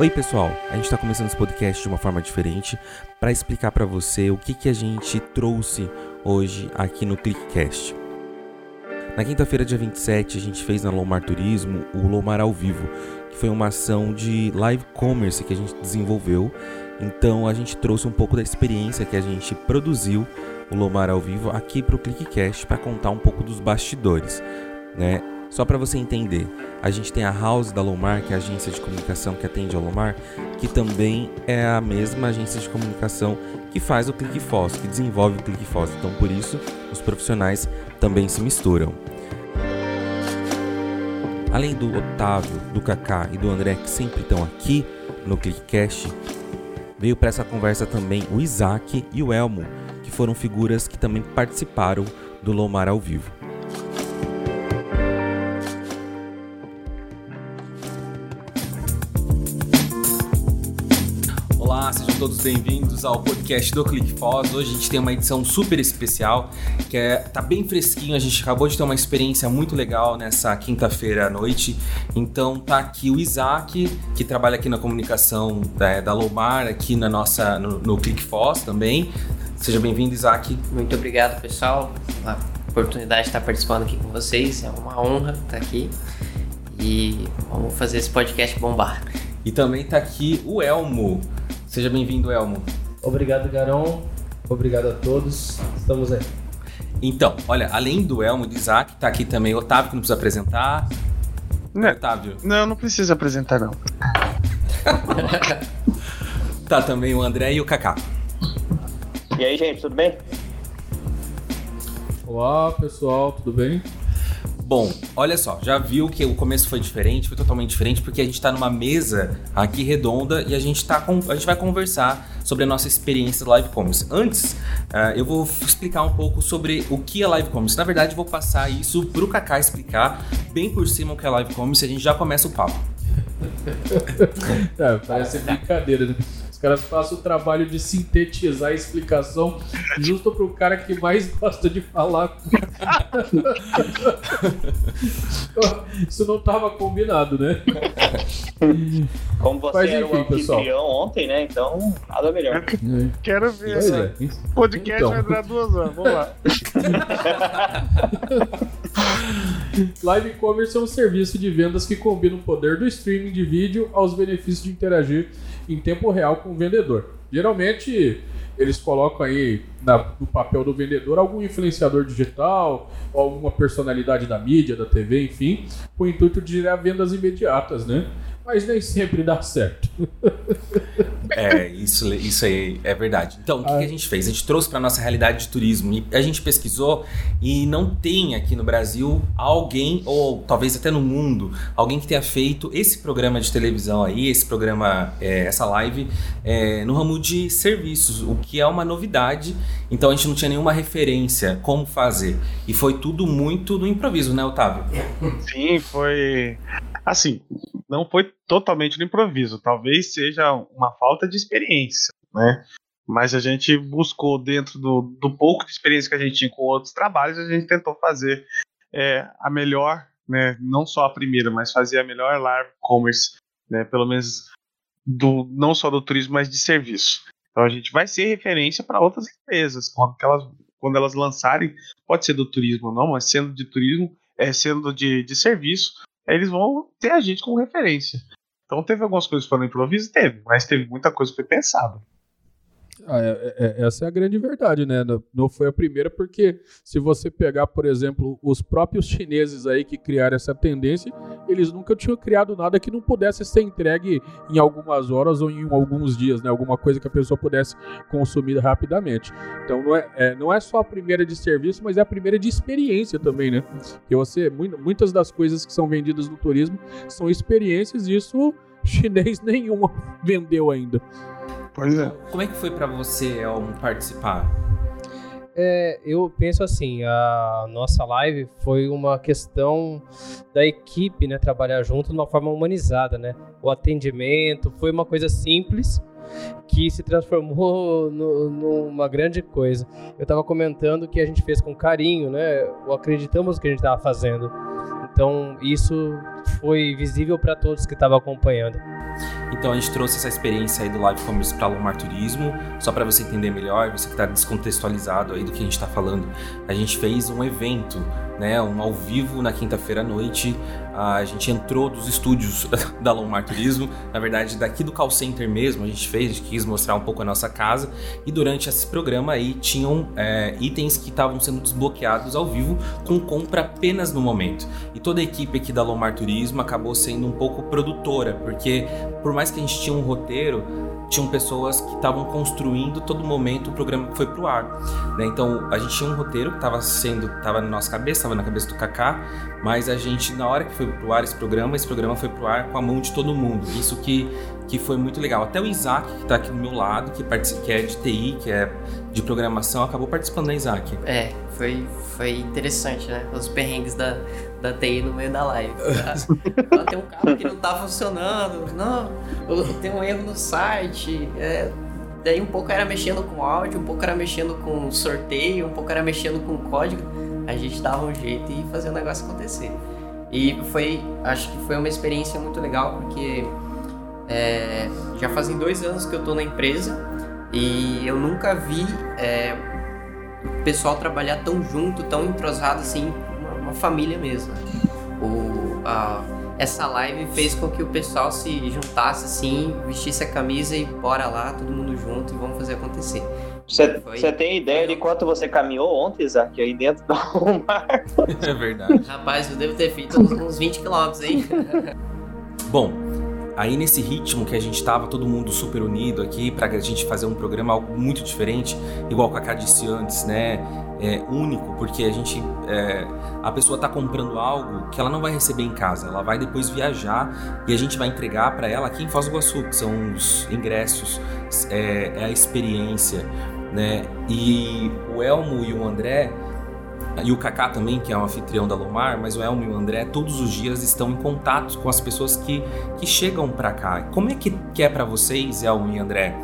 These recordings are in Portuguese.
Oi, pessoal. A gente está começando esse podcast de uma forma diferente para explicar para você o que, que a gente trouxe hoje aqui no ClickCast. Na quinta-feira, dia 27, a gente fez na Lomar Turismo o Lomar ao Vivo, que foi uma ação de live commerce que a gente desenvolveu. Então, a gente trouxe um pouco da experiência que a gente produziu o Lomar ao Vivo aqui para o ClickCast para contar um pouco dos bastidores, né? Só para você entender, a gente tem a House da Lomar, que é a agência de comunicação que atende a Lomar, que também é a mesma agência de comunicação que faz o ClickFoss, que desenvolve o ClickFoss. Então, por isso, os profissionais também se misturam. Além do Otávio, do Kaká e do André, que sempre estão aqui no ClickCast, veio para essa conversa também o Isaac e o Elmo, que foram figuras que também participaram do Lomar ao vivo. Todos bem-vindos ao podcast do ClickFoz. Hoje a gente tem uma edição super especial, que é, tá bem fresquinho. A gente acabou de ter uma experiência muito legal nessa quinta-feira à noite. Então tá aqui o Isaac, que trabalha aqui na comunicação da, da Lomar, aqui na nossa, no, no ClickFoz também. Seja bem-vindo, Isaac. Muito obrigado, pessoal. A oportunidade de estar participando aqui com vocês. É uma honra estar aqui. E vamos fazer esse podcast bombar. E também tá aqui o Elmo. Seja bem-vindo, Elmo. Obrigado, Garon. Obrigado a todos. Estamos aí. Então, olha, além do Elmo e do Isaac, tá aqui também o Otávio, que não precisa apresentar. Não, Otávio. Não, não precisa apresentar, não. tá também o André e o Kaká. E aí, gente, tudo bem? Olá, pessoal, tudo bem? Bom, olha só, já viu que o começo foi diferente, foi totalmente diferente, porque a gente está numa mesa aqui redonda e a gente, tá com, a gente vai conversar sobre a nossa experiência live commerce. Antes, uh, eu vou explicar um pouco sobre o que é live commerce. Na verdade, vou passar isso para o Kaká explicar bem por cima o que é live commerce e a gente já começa o papo. é, parece brincadeira, né? Caras façam o trabalho de sintetizar a explicação justo pro cara que mais gosta de falar. Isso não estava combinado, né? Como você Mas, era o anfitrião pessoal. ontem, né? Então, nada melhor. É. Quero ver. Pois é. Podcast então. vai durar duas horas. Vamos lá. Live Commerce é um serviço de vendas que combina o poder do streaming de vídeo aos benefícios de interagir em tempo real com o vendedor. Geralmente eles colocam aí na, no papel do vendedor algum influenciador digital, alguma personalidade da mídia, da TV, enfim, com o intuito de gerar vendas imediatas, né? Mas nem sempre dá certo. É, isso, isso aí é verdade. Então, o que, que a gente fez? A gente trouxe para nossa realidade de turismo e a gente pesquisou e não tem aqui no Brasil alguém, ou talvez até no mundo, alguém que tenha feito esse programa de televisão aí, esse programa, é, essa live, é, no ramo de serviços, o que é uma novidade. Então, a gente não tinha nenhuma referência como fazer. E foi tudo muito no improviso, né, Otávio? Sim, foi. Assim, não foi totalmente no improviso. Talvez seja uma falta de experiência, né? Mas a gente buscou, dentro do, do pouco de experiência que a gente tinha com outros trabalhos, a gente tentou fazer é, a melhor, né? Não só a primeira, mas fazer a melhor live commerce, né? Pelo menos do, não só do turismo, mas de serviço. Então a gente vai ser referência para outras empresas quando elas, quando elas lançarem, pode ser do turismo ou não, mas sendo de turismo, é, sendo de, de serviço, eles vão ter a gente como referência. Então teve algumas coisas para no improviso, teve, mas teve muita coisa que foi pensada. Ah, é, é, essa é a grande verdade, né? Não foi a primeira, porque se você pegar, por exemplo, os próprios chineses aí que criaram essa tendência, eles nunca tinham criado nada que não pudesse ser entregue em algumas horas ou em alguns dias, né? Alguma coisa que a pessoa pudesse consumir rapidamente. Então não é, é não é só a primeira de serviço, mas é a primeira de experiência também, né? Que você, muitas das coisas que são vendidas no turismo são experiências e isso chinês nenhum vendeu ainda. Pois é. Como é que foi para você, Elmo, participar? É, eu penso assim, a nossa live foi uma questão da equipe, né, trabalhar junto de uma forma humanizada, né? O atendimento foi uma coisa simples que se transformou no, numa grande coisa. Eu estava comentando que a gente fez com carinho, né? Ou acreditamos no que a gente estava fazendo. Então isso foi visível para todos que estavam acompanhando. Então a gente trouxe essa experiência aí do Live Commerce para Lomar Turismo, só para você entender melhor, você que está descontextualizado aí do que a gente está falando. A gente fez um evento né, um ao vivo na quinta-feira à noite. A gente entrou dos estúdios da Longmar Turismo, na verdade daqui do call center mesmo a gente fez, a gente quis mostrar um pouco a nossa casa e durante esse programa aí tinham é, itens que estavam sendo desbloqueados ao vivo com compra apenas no momento. E toda a equipe aqui da Longmar Turismo acabou sendo um pouco produtora, porque por mais que a gente tinha um roteiro, tinham pessoas que estavam construindo todo momento o programa que foi pro ar. Né? Então a gente tinha um roteiro que estava sendo, estava na nossa cabeça, estava na cabeça do Kaká, mas a gente, na hora que foi pro ar esse programa, esse programa foi pro ar com a mão de todo mundo. Isso que, que foi muito legal. Até o Isaac, que está aqui do meu lado, que, que é de TI, que é de programação, acabou participando, né, Isaac? É, foi, foi interessante, né? Os perrengues da, da TI no meio da live. Tá? tem um carro que não tá funcionando, não, tem um erro no site. É, daí um pouco era mexendo com áudio, um pouco era mexendo com sorteio, um pouco era mexendo com código. A gente dava um jeito e fazia o negócio acontecer. E foi, acho que foi uma experiência muito legal, porque é, já fazem dois anos que eu tô na empresa e eu nunca vi é, o pessoal trabalhar tão junto, tão entrosado assim, uma, família mesmo. O, a, essa live fez com que o pessoal se juntasse assim, vestisse a camisa e bora lá, todo mundo junto e vamos fazer acontecer. Você, tem ideia de quanto você caminhou ontem, Isaac, aí dentro do mar? É verdade. Rapaz, eu devo ter feito uns, uns 20 quilômetros, hein? Bom, Aí nesse ritmo que a gente estava todo mundo super unido aqui para a gente fazer um programa muito diferente, igual o Kaká disse antes, né? É, único, porque a gente é, a pessoa está comprando algo que ela não vai receber em casa, ela vai depois viajar e a gente vai entregar para ela aqui em Foz do Iguaçu, que são os ingressos, é, é a experiência, né? E o Elmo e o André e o Kaká também, que é um anfitrião da Lomar, mas o Elmo e o André todos os dias estão em contato com as pessoas que, que chegam para cá. Como é que, que é para vocês, Elmo e André,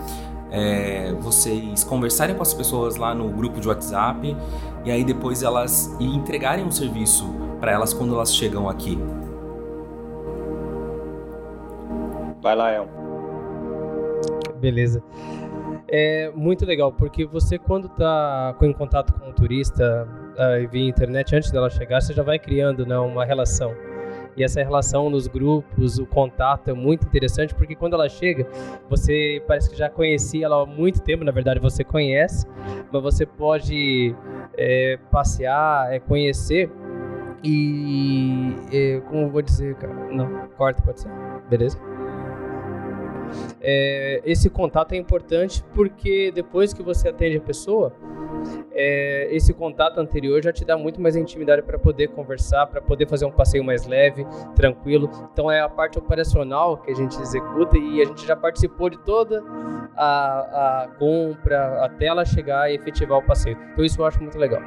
é, vocês conversarem com as pessoas lá no grupo de WhatsApp e aí depois elas entregarem um serviço para elas quando elas chegam aqui? Vai lá, Elmo. Beleza. É muito legal, porque você quando está em contato com um turista uh, via internet, antes dela chegar, você já vai criando né, uma relação. E essa relação nos grupos, o contato é muito interessante, porque quando ela chega, você parece que já conhecia ela há muito tempo, na verdade você conhece, mas você pode é, passear, é, conhecer e, é, como vou dizer, cara? Não, corta, pode ser, beleza? É, esse contato é importante porque depois que você atende a pessoa, é, esse contato anterior já te dá muito mais intimidade para poder conversar, para poder fazer um passeio mais leve, tranquilo. Então é a parte operacional que a gente executa e a gente já participou de toda a, a compra até ela chegar e efetivar o passeio. Então isso eu acho muito legal.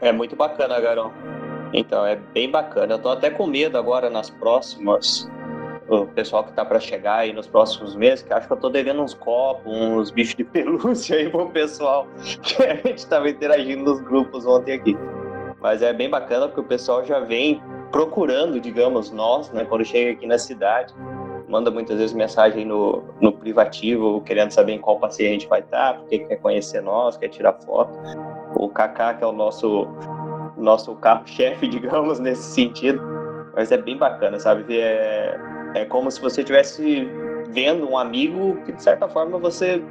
É muito bacana, Garão. Então, é bem bacana. Eu tô até com medo agora nas próximas o pessoal que tá para chegar aí nos próximos meses, que acho que eu tô devendo uns copos, uns bichos de pelúcia aí pro pessoal que a gente tava interagindo nos grupos ontem aqui. Mas é bem bacana porque o pessoal já vem procurando, digamos, nós, né, quando chega aqui na cidade, manda muitas vezes mensagem no, no privativo, querendo saber em qual passeio a gente vai estar, tá, porque quer conhecer nós, quer tirar foto. O Kaká, que é o nosso, nosso carro-chefe, digamos, nesse sentido. Mas é bem bacana, sabe? É, é como se você estivesse vendo um amigo que, de certa forma, você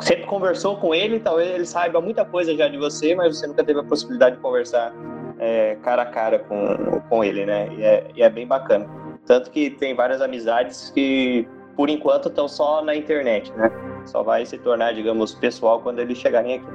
sempre conversou com ele, talvez ele saiba muita coisa já de você, mas você nunca teve a possibilidade de conversar é, cara a cara com, com ele, né? E é, e é bem bacana. Tanto que tem várias amizades que, por enquanto, estão só na internet, né? Só vai se tornar, digamos, pessoal quando eles chegarem aqui.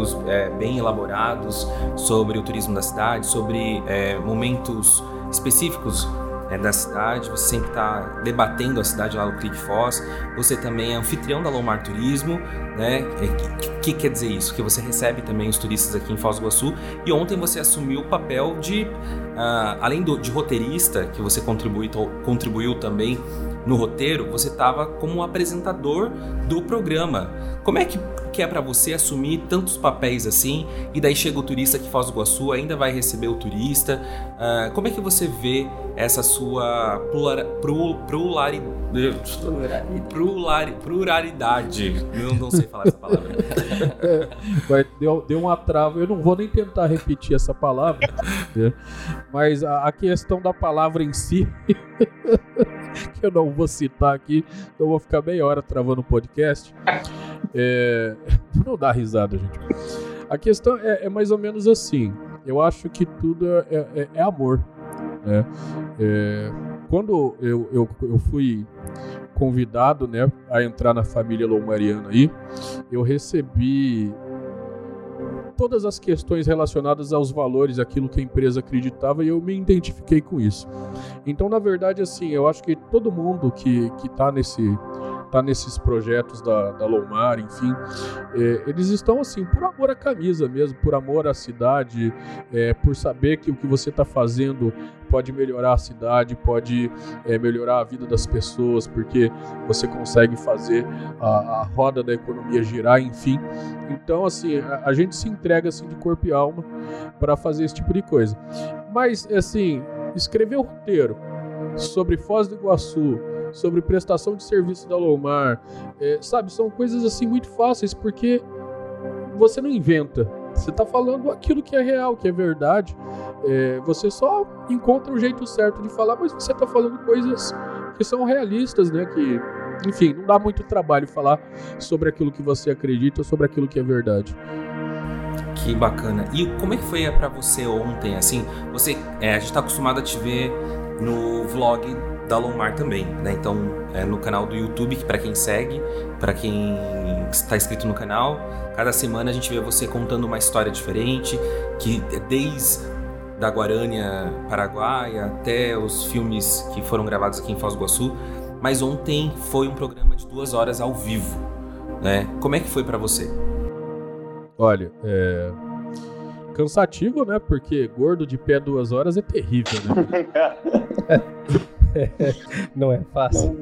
Artigos é, bem elaborados sobre o turismo da cidade, sobre é, momentos específicos é, da cidade, você sempre está debatendo a cidade lá no Clique Foz, você também é anfitrião da Lomar Turismo, né? O é, que, que, quer dizer isso? Que você recebe também os turistas aqui em Foz do Iguaçu e ontem você assumiu o papel de, uh, além do, de roteirista, que você contribui, contribuiu também no roteiro, você estava como apresentador do programa. Como é que, que é para você assumir tantos papéis assim? E daí chega o turista que faz o Iguaçu, ainda vai receber o turista. Uh, como é que você vê essa sua plural, pluralidade? Pluralidade. Eu não sei falar essa palavra. É, deu, deu uma trava. Eu não vou nem tentar repetir essa palavra, mas a, a questão da palavra em si. que eu não vou citar aqui, então vou ficar meia hora travando o podcast. É... Não dá risada, gente. A questão é, é, mais ou menos assim. Eu acho que tudo é, é, é amor. Né? É, quando eu, eu, eu fui convidado né, a entrar na família Loumariana aí, eu recebi todas as questões relacionadas aos valores, aquilo que a empresa acreditava, e eu me identifiquei com isso. Então, na verdade, assim, eu acho que todo mundo que está nesse tá nesses projetos da, da Lomar, enfim, é, eles estão assim por amor à camisa mesmo, por amor à cidade, é, por saber que o que você está fazendo pode melhorar a cidade, pode é, melhorar a vida das pessoas, porque você consegue fazer a, a roda da economia girar, enfim. Então, assim, a, a gente se entrega assim de corpo e alma para fazer esse tipo de coisa. Mas, assim, escrever o roteiro sobre Foz do Iguaçu, sobre prestação de serviço da Lomar, é, sabe, são coisas assim muito fáceis porque você não inventa, você está falando aquilo que é real, que é verdade. É, você só encontra o jeito certo de falar, mas você está falando coisas que são realistas, né? Que, enfim, não dá muito trabalho falar sobre aquilo que você acredita, sobre aquilo que é verdade. Que bacana. E como é que foi para você ontem? Assim, você, é, a gente está acostumado a te ver no vlog da Lomar também, né? Então, é no canal do YouTube, que para quem segue, para quem está inscrito no canal, cada semana a gente vê você contando uma história diferente, que desde da Guarânia Paraguaia até os filmes que foram gravados aqui em Foz do Iguaçu. Mas ontem foi um programa de duas horas ao vivo, né? Como é que foi para você? Olha, é cansativo, né? Porque gordo de pé duas horas é terrível, né? não é fácil.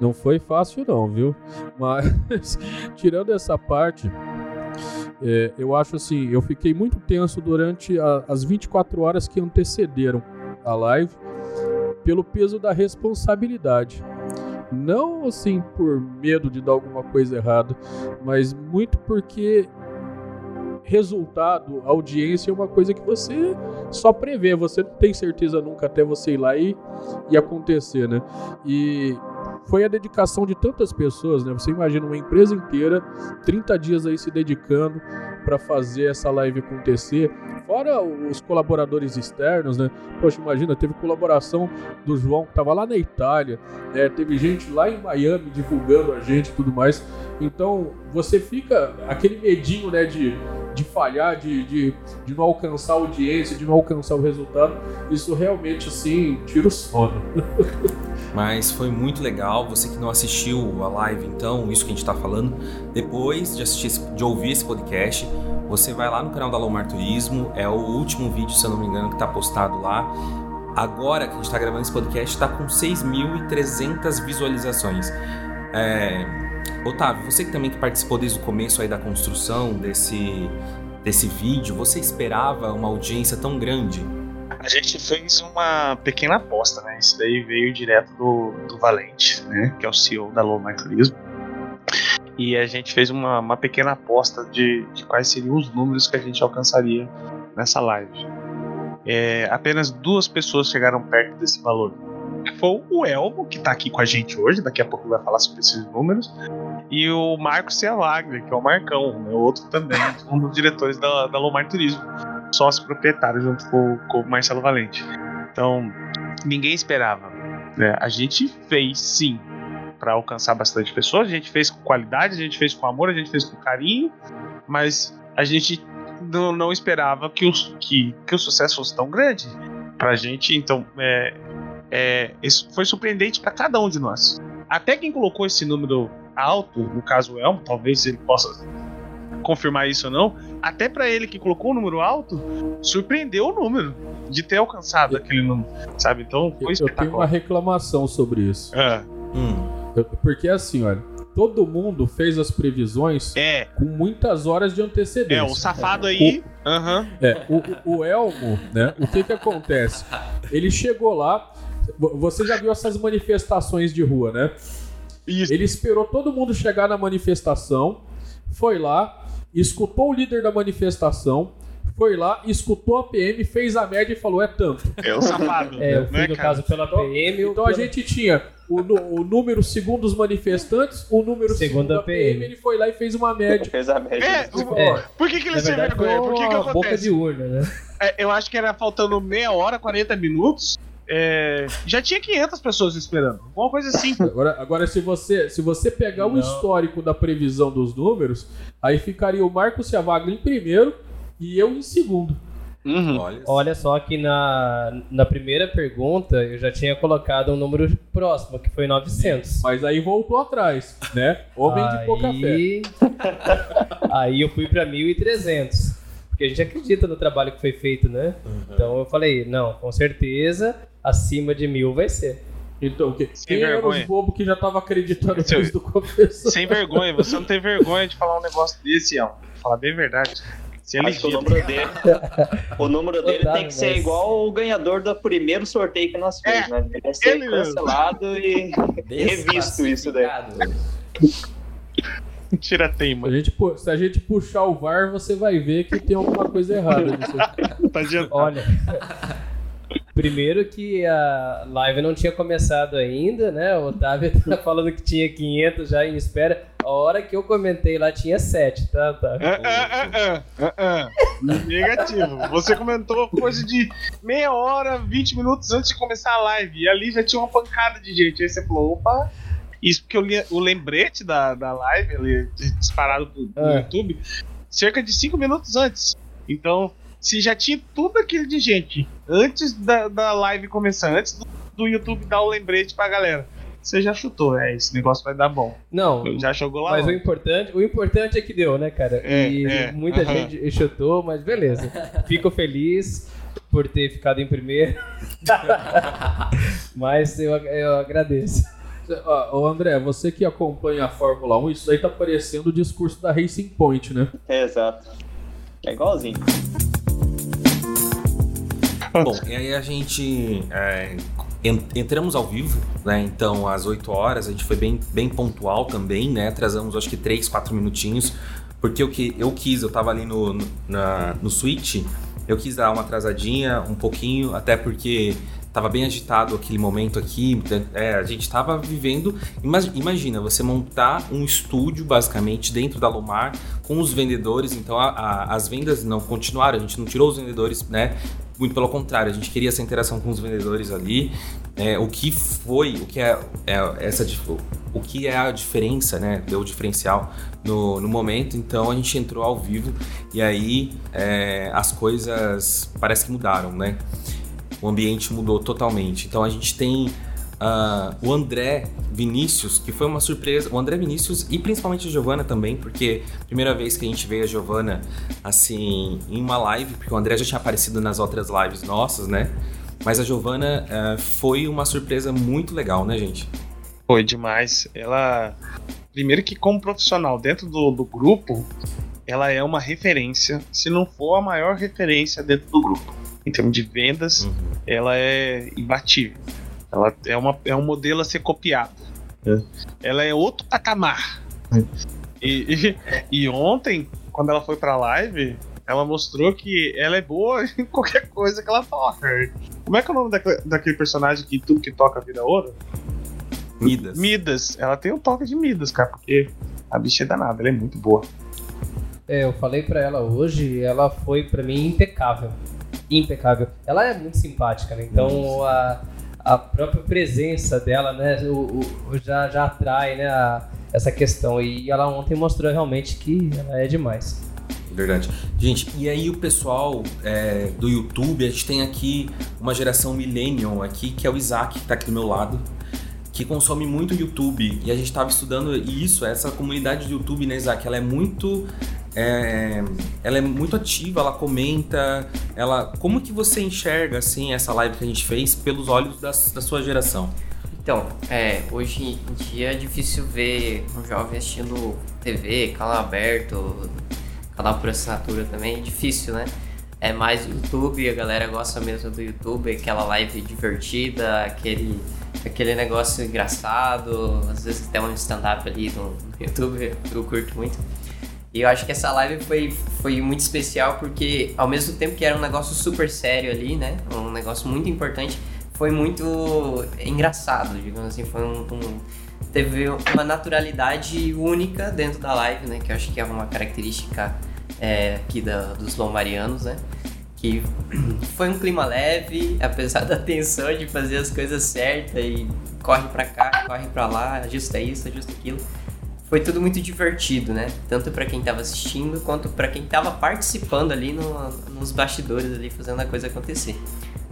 Não foi fácil, não, viu? Mas, tirando essa parte, é, eu acho assim, eu fiquei muito tenso durante a, as 24 horas que antecederam a live, pelo peso da responsabilidade. Não assim por medo de dar alguma coisa errada, mas muito porque resultado, audiência é uma coisa que você só prevê, você não tem certeza nunca até você ir lá e, e acontecer, né? E foi a dedicação de tantas pessoas, né? Você imagina uma empresa inteira, 30 dias aí se dedicando para fazer essa live acontecer, fora os colaboradores externos, né? Poxa, imagina, teve colaboração do João que estava lá na Itália, né? teve gente lá em Miami divulgando a gente e tudo mais. Então, você fica aquele medinho, né, de de falhar, de, de, de não alcançar a audiência, de não alcançar o resultado, isso realmente assim tira o sono. Mas foi muito legal. Você que não assistiu a live, então, isso que a gente está falando, depois de assistir, de ouvir esse podcast, você vai lá no canal da Lomar Turismo. É o último vídeo, se eu não me engano, que está postado lá. Agora que a gente está gravando esse podcast, está com 6.300 visualizações. É, Otávio, você que também que participou desde o começo aí da construção desse, desse vídeo, você esperava uma audiência tão grande? A gente fez uma pequena aposta, né? Isso daí veio direto do, do Valente, né? Que é o CEO da Lomar Turismo. E a gente fez uma, uma pequena aposta de, de quais seriam os números que a gente alcançaria nessa live. É, apenas duas pessoas chegaram perto desse valor foi o Elmo, que tá aqui com a gente hoje, daqui a pouco vai falar sobre esses números, e o Marcos Cialagre, que é o Marcão, né, outro também, um dos diretores da, da Lomar Turismo, sócio proprietário junto com, com o Marcelo Valente. Então, ninguém esperava. Né? A gente fez sim para alcançar bastante pessoas, a gente fez com qualidade, a gente fez com amor, a gente fez com carinho, mas a gente não, não esperava que, os, que, que o sucesso fosse tão grande pra gente. Então, é, é, isso foi surpreendente para cada um de nós. Até quem colocou esse número alto, no caso o Elmo, talvez ele possa confirmar isso ou não, até para ele que colocou o número alto, surpreendeu o número de ter alcançado aquele número, sabe? Então foi Eu, eu tenho uma reclamação sobre isso. É, Hum, Eu- porque assim, olha, todo mundo fez as previsões é, com muitas horas de antecedência. é, o safado aí. Aham. É, o, o Elmo, né? O que que acontece? Ele chegou lá. Vo- Você já viu essas manifestações de rua, né? Isso. Ele esperou todo mundo chegar na manifestação, foi lá, escutou o líder da manifestação, foi lá, escutou a PM, fez a média e falou: é tanto. É o safado. É, eu fui né, no cara? caso pela Então- PM. Então a pela- gente tinha o, o número segundo os manifestantes, o número Segundo segundo a a PM, PM. ele foi lá e fez uma média. Fez a média. É, o- É. por que, que ele verdade, vergonha? Por que, que uma boca acontece? de urna, né? É, eu acho que era faltando meia hora, 40 minutos. É, já tinha 500 pessoas esperando. Alguma coisa assim. Agora, agora se, você, se você pegar o Não. histórico da previsão dos números, aí ficaria o Marcos Ciavago em primeiro e eu em segundo. Uhum. olha. Olha só que na, na primeira pergunta eu já tinha colocado um número próximo, que foi 900. Mas aí voltou atrás, né? Homem de pouca fé. Aí- Aí eu fui pra 1.300. Porque a gente acredita no trabalho que foi feito, né? Então eu falei, não, com certeza, acima de mil vai ser. Então, que, Sem quem vergonha. os bobos que já tava acreditando Seu- desde o começo? Sem vergonha, você não tem vergonha de falar um negócio desse, Ian. Falar bem a verdade. É Acho que o número dele, o número dele tem que ser mas- igual o ganhador do primeiro sorteio que nós fez, É, né? Ele vai ser ele mesmo. cancelado e revisto isso daí. Tira Se a, teima. gente, se a gente puxar o VAR, você vai ver que tem alguma coisa errada nisso. Tá adiantado. Olha. Primeiro que a live não tinha começado ainda, né? O Otávio tá falando que tinha 500 já em espera. A hora que eu comentei lá tinha 7, tá? tá. Ah, ah, ah, ah, ah, ah. Negativo. Você comentou coisa de meia hora, 20 minutos antes de começar a live. E ali já tinha uma pancada de gente. Aí você falou, opa. Isso porque eu li o lembrete da, da live, ali, disparado no É. YouTube, cerca de 5 minutos antes. Então, se já tinha tudo aquilo de gente antes da, da live começar, antes do, do YouTube dar o lembrete pra galera, você já chutou. É, esse negócio vai dar bom. Não, Já jogou lá. mas o importante, o importante é que deu, né, cara? É, e é, muita aham. gente chutou, mas beleza. Fico feliz por ter ficado em primeiro. mas eu, eu agradeço. Ô André, você que acompanha a Fórmula 1, isso aí tá parecendo o discurso da Racing Point, né? Exato. É igualzinho. Bom, e aí a gente é, en- entramos ao vivo, né? Então, às 8 horas, a gente foi bem, bem pontual também, né? Atrasamos acho que 3, 4 minutinhos. Porque o que eu quis, eu tava ali no, no, no eu quis dar uma atrasadinha um pouquinho, até porque tava bem agitado aquele momento aqui. É, a gente tava vivendo. ima- Imagina, você montar um estúdio basicamente dentro da Lomar com os vendedores. Então a- a- as vendas não continuaram, a gente não tirou os vendedores, né? Muito pelo contrário, a gente queria essa interação com os vendedores ali. É, o que foi, o que é, é essa o que é a diferença, né? Deu o diferencial no, no momento. Então a gente entrou ao vivo e aí é, as coisas parece que mudaram, né? O ambiente mudou totalmente. Então a gente tem ah, o André Vinícius, que foi uma surpresa. O André Vinícius e principalmente a Giovana também, porque primeira vez que a gente veio a Giovana assim em uma live, porque o André já tinha aparecido nas outras lives nossas, né? Mas a Giovana ah, foi uma surpresa muito legal, né, gente? Foi demais. Ela. Primeiro que como profissional dentro do, do grupo, ela é uma referência, se não for a maior referência dentro do grupo. Em termos de vendas, Uhum. ela é imbatível. Ela é, uma, é um modelo a ser copiado. Ela é outro patamar. E, e, e ontem, quando ela foi pra live, ela mostrou que ela é boa em qualquer coisa que ela toca. Como é que é o nome daquele, daquele personagem que tudo que toca vira ouro? Midas. Midas. Ela tem o toque de Midas, cara, porque a bicha é danada, ela é muito boa. É, eu falei pra ela hoje, ela foi pra mim impecável. Impecável. Ela é muito simpática, né? Então a, a própria presença dela, né, o, o- já, já atrai, né, a- essa questão. E ela ontem mostrou realmente que ela é demais. Verdade. Gente, e aí o pessoal é, do YouTube, a gente tem aqui uma geração millennial aqui, que é o Isaac, que tá aqui do meu lado, que consome muito YouTube. E a gente tava estudando isso, essa comunidade do YouTube, né, Isaac? Ela é muito é, ela é muito ativa, ela comenta, ela. Como que você enxerga assim essa live que a gente fez pelos olhos das, da sua geração? Então, é, hoje em dia é difícil ver um jovem assistindo TV, canal aberto, canal por assinatura também, é difícil, né? É mais YouTube, a galera gosta mesmo do YouTube, aquela live divertida, aquele, aquele negócio engraçado, às vezes até um stand-up ali no YouTube, eu curto muito. E eu acho que essa live foi, foi muito especial porque, ao mesmo tempo que era um negócio super sério ali, né? Um negócio muito importante, foi muito engraçado, digamos assim. Foi um, um, teve uma naturalidade única dentro da live, né? Que eu acho que é uma característica é, aqui da, dos lomarianos, né? Que foi um clima leve, apesar da tensão de fazer as coisas certas e corre para cá, corre para lá, ajusta isso, ajusta aquilo foi tudo muito divertido, né? Tanto para quem tava assistindo quanto para quem tava participando ali no, nos bastidores ali fazendo a coisa acontecer.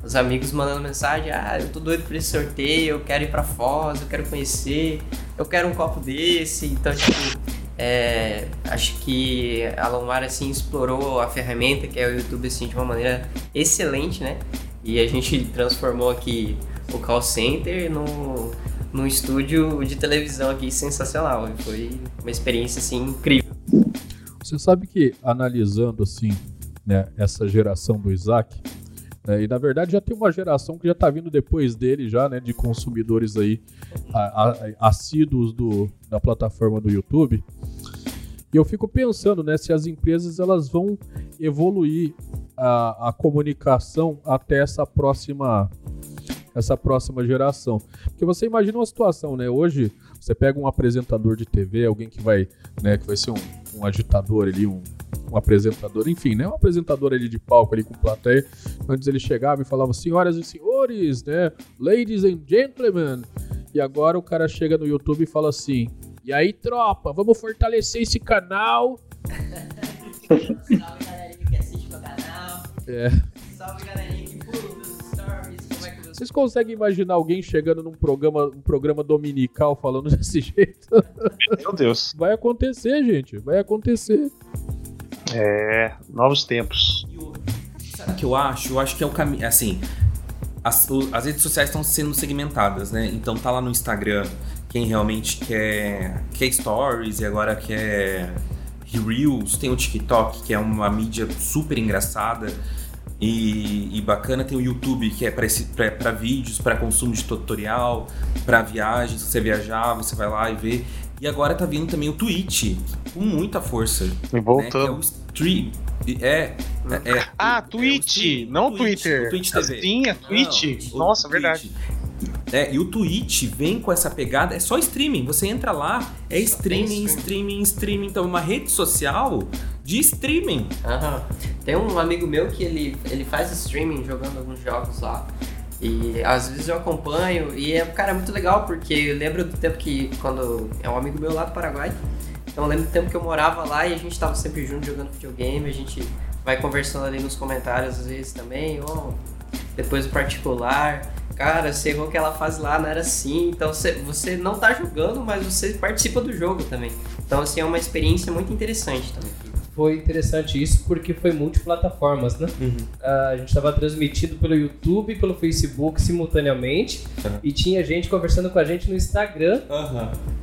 Os amigos mandando mensagem: "Ah, eu tô doido por esse sorteio, eu quero ir para Foz, eu quero conhecer, eu quero um copo desse". Então, tipo, é, acho que a Lomar assim explorou a ferramenta que é o YouTube assim de uma maneira excelente, né? E a gente transformou aqui o call center no num estúdio de televisão aqui sensacional. Foi uma experiência assim incrível. Você sabe que analisando assim, né, essa geração do Isaac, né, e na verdade já tem uma geração que já está vindo depois dele já, né, de consumidores aí a, a, assíduos do, da plataforma do YouTube. E eu fico pensando, né, se as empresas elas vão evoluir a, a comunicação até essa próxima essa próxima geração. Porque você imagina uma situação, né? Hoje você pega um apresentador de TV, alguém que vai, né, que vai ser um, um agitador ali, um, um apresentador, enfim, né? Um apresentador ali de palco ali com plateia. Antes ele chegava e falava, senhoras e senhores, né? Ladies and gentlemen. E agora o cara chega no YouTube e fala assim: E aí, tropa, vamos fortalecer esse canal. Salve galerinha que assiste meu canal. É. Salve galerinha Vocês conseguem imaginar alguém chegando num programa, um programa dominical falando desse jeito? Meu Deus. Vai acontecer, gente. Vai acontecer. É, novos tempos. E o- Sabe o que eu acho? Eu acho que é o caminho. Assim, as, o- as redes sociais estão sendo segmentadas, né? Então tá lá no Instagram quem realmente quer, quer stories e agora quer Reels. Tem o TikTok, que é uma mídia super engraçada e, e bacana. Tem o YouTube, que é para vídeos, para consumo de tutorial, para viagens. Se você viajar, você vai lá e vê. E agora tá vindo também o Twitch, com muita força. E né? Que é o voltando. stream. É, é, é- Ah, é o Twitch, stream, não o Twitch, Twitter. o Twitch TV. Sim, é Não, Twitch. o Nossa, Twitch. verdade. É, e o Twitch vem com essa pegada, é só streaming. Você entra lá, é streaming, streaming. streaming. Então, é uma rede social de streaming. Aham. Tem um amigo meu que ele, ele faz streaming jogando alguns jogos lá. E às vezes eu acompanho e é, cara, é muito legal porque eu lembro do tempo que quando é um amigo meu lá do Paraguai. Então eu lembro do tempo que eu morava lá e a gente tava sempre junto jogando videogame, a gente vai conversando ali nos comentários às vezes também, ou depois o particular. Cara, você errou que ela faz lá, não era assim. Então você, você não tá jogando, mas você participa do jogo também. Então assim, é uma experiência muito interessante também. Foi interessante isso porque foi multiplataformas, né? Ah, a gente estava transmitindo pelo YouTube e pelo Facebook simultaneamente Uhum. e tinha gente conversando com a gente no Instagram,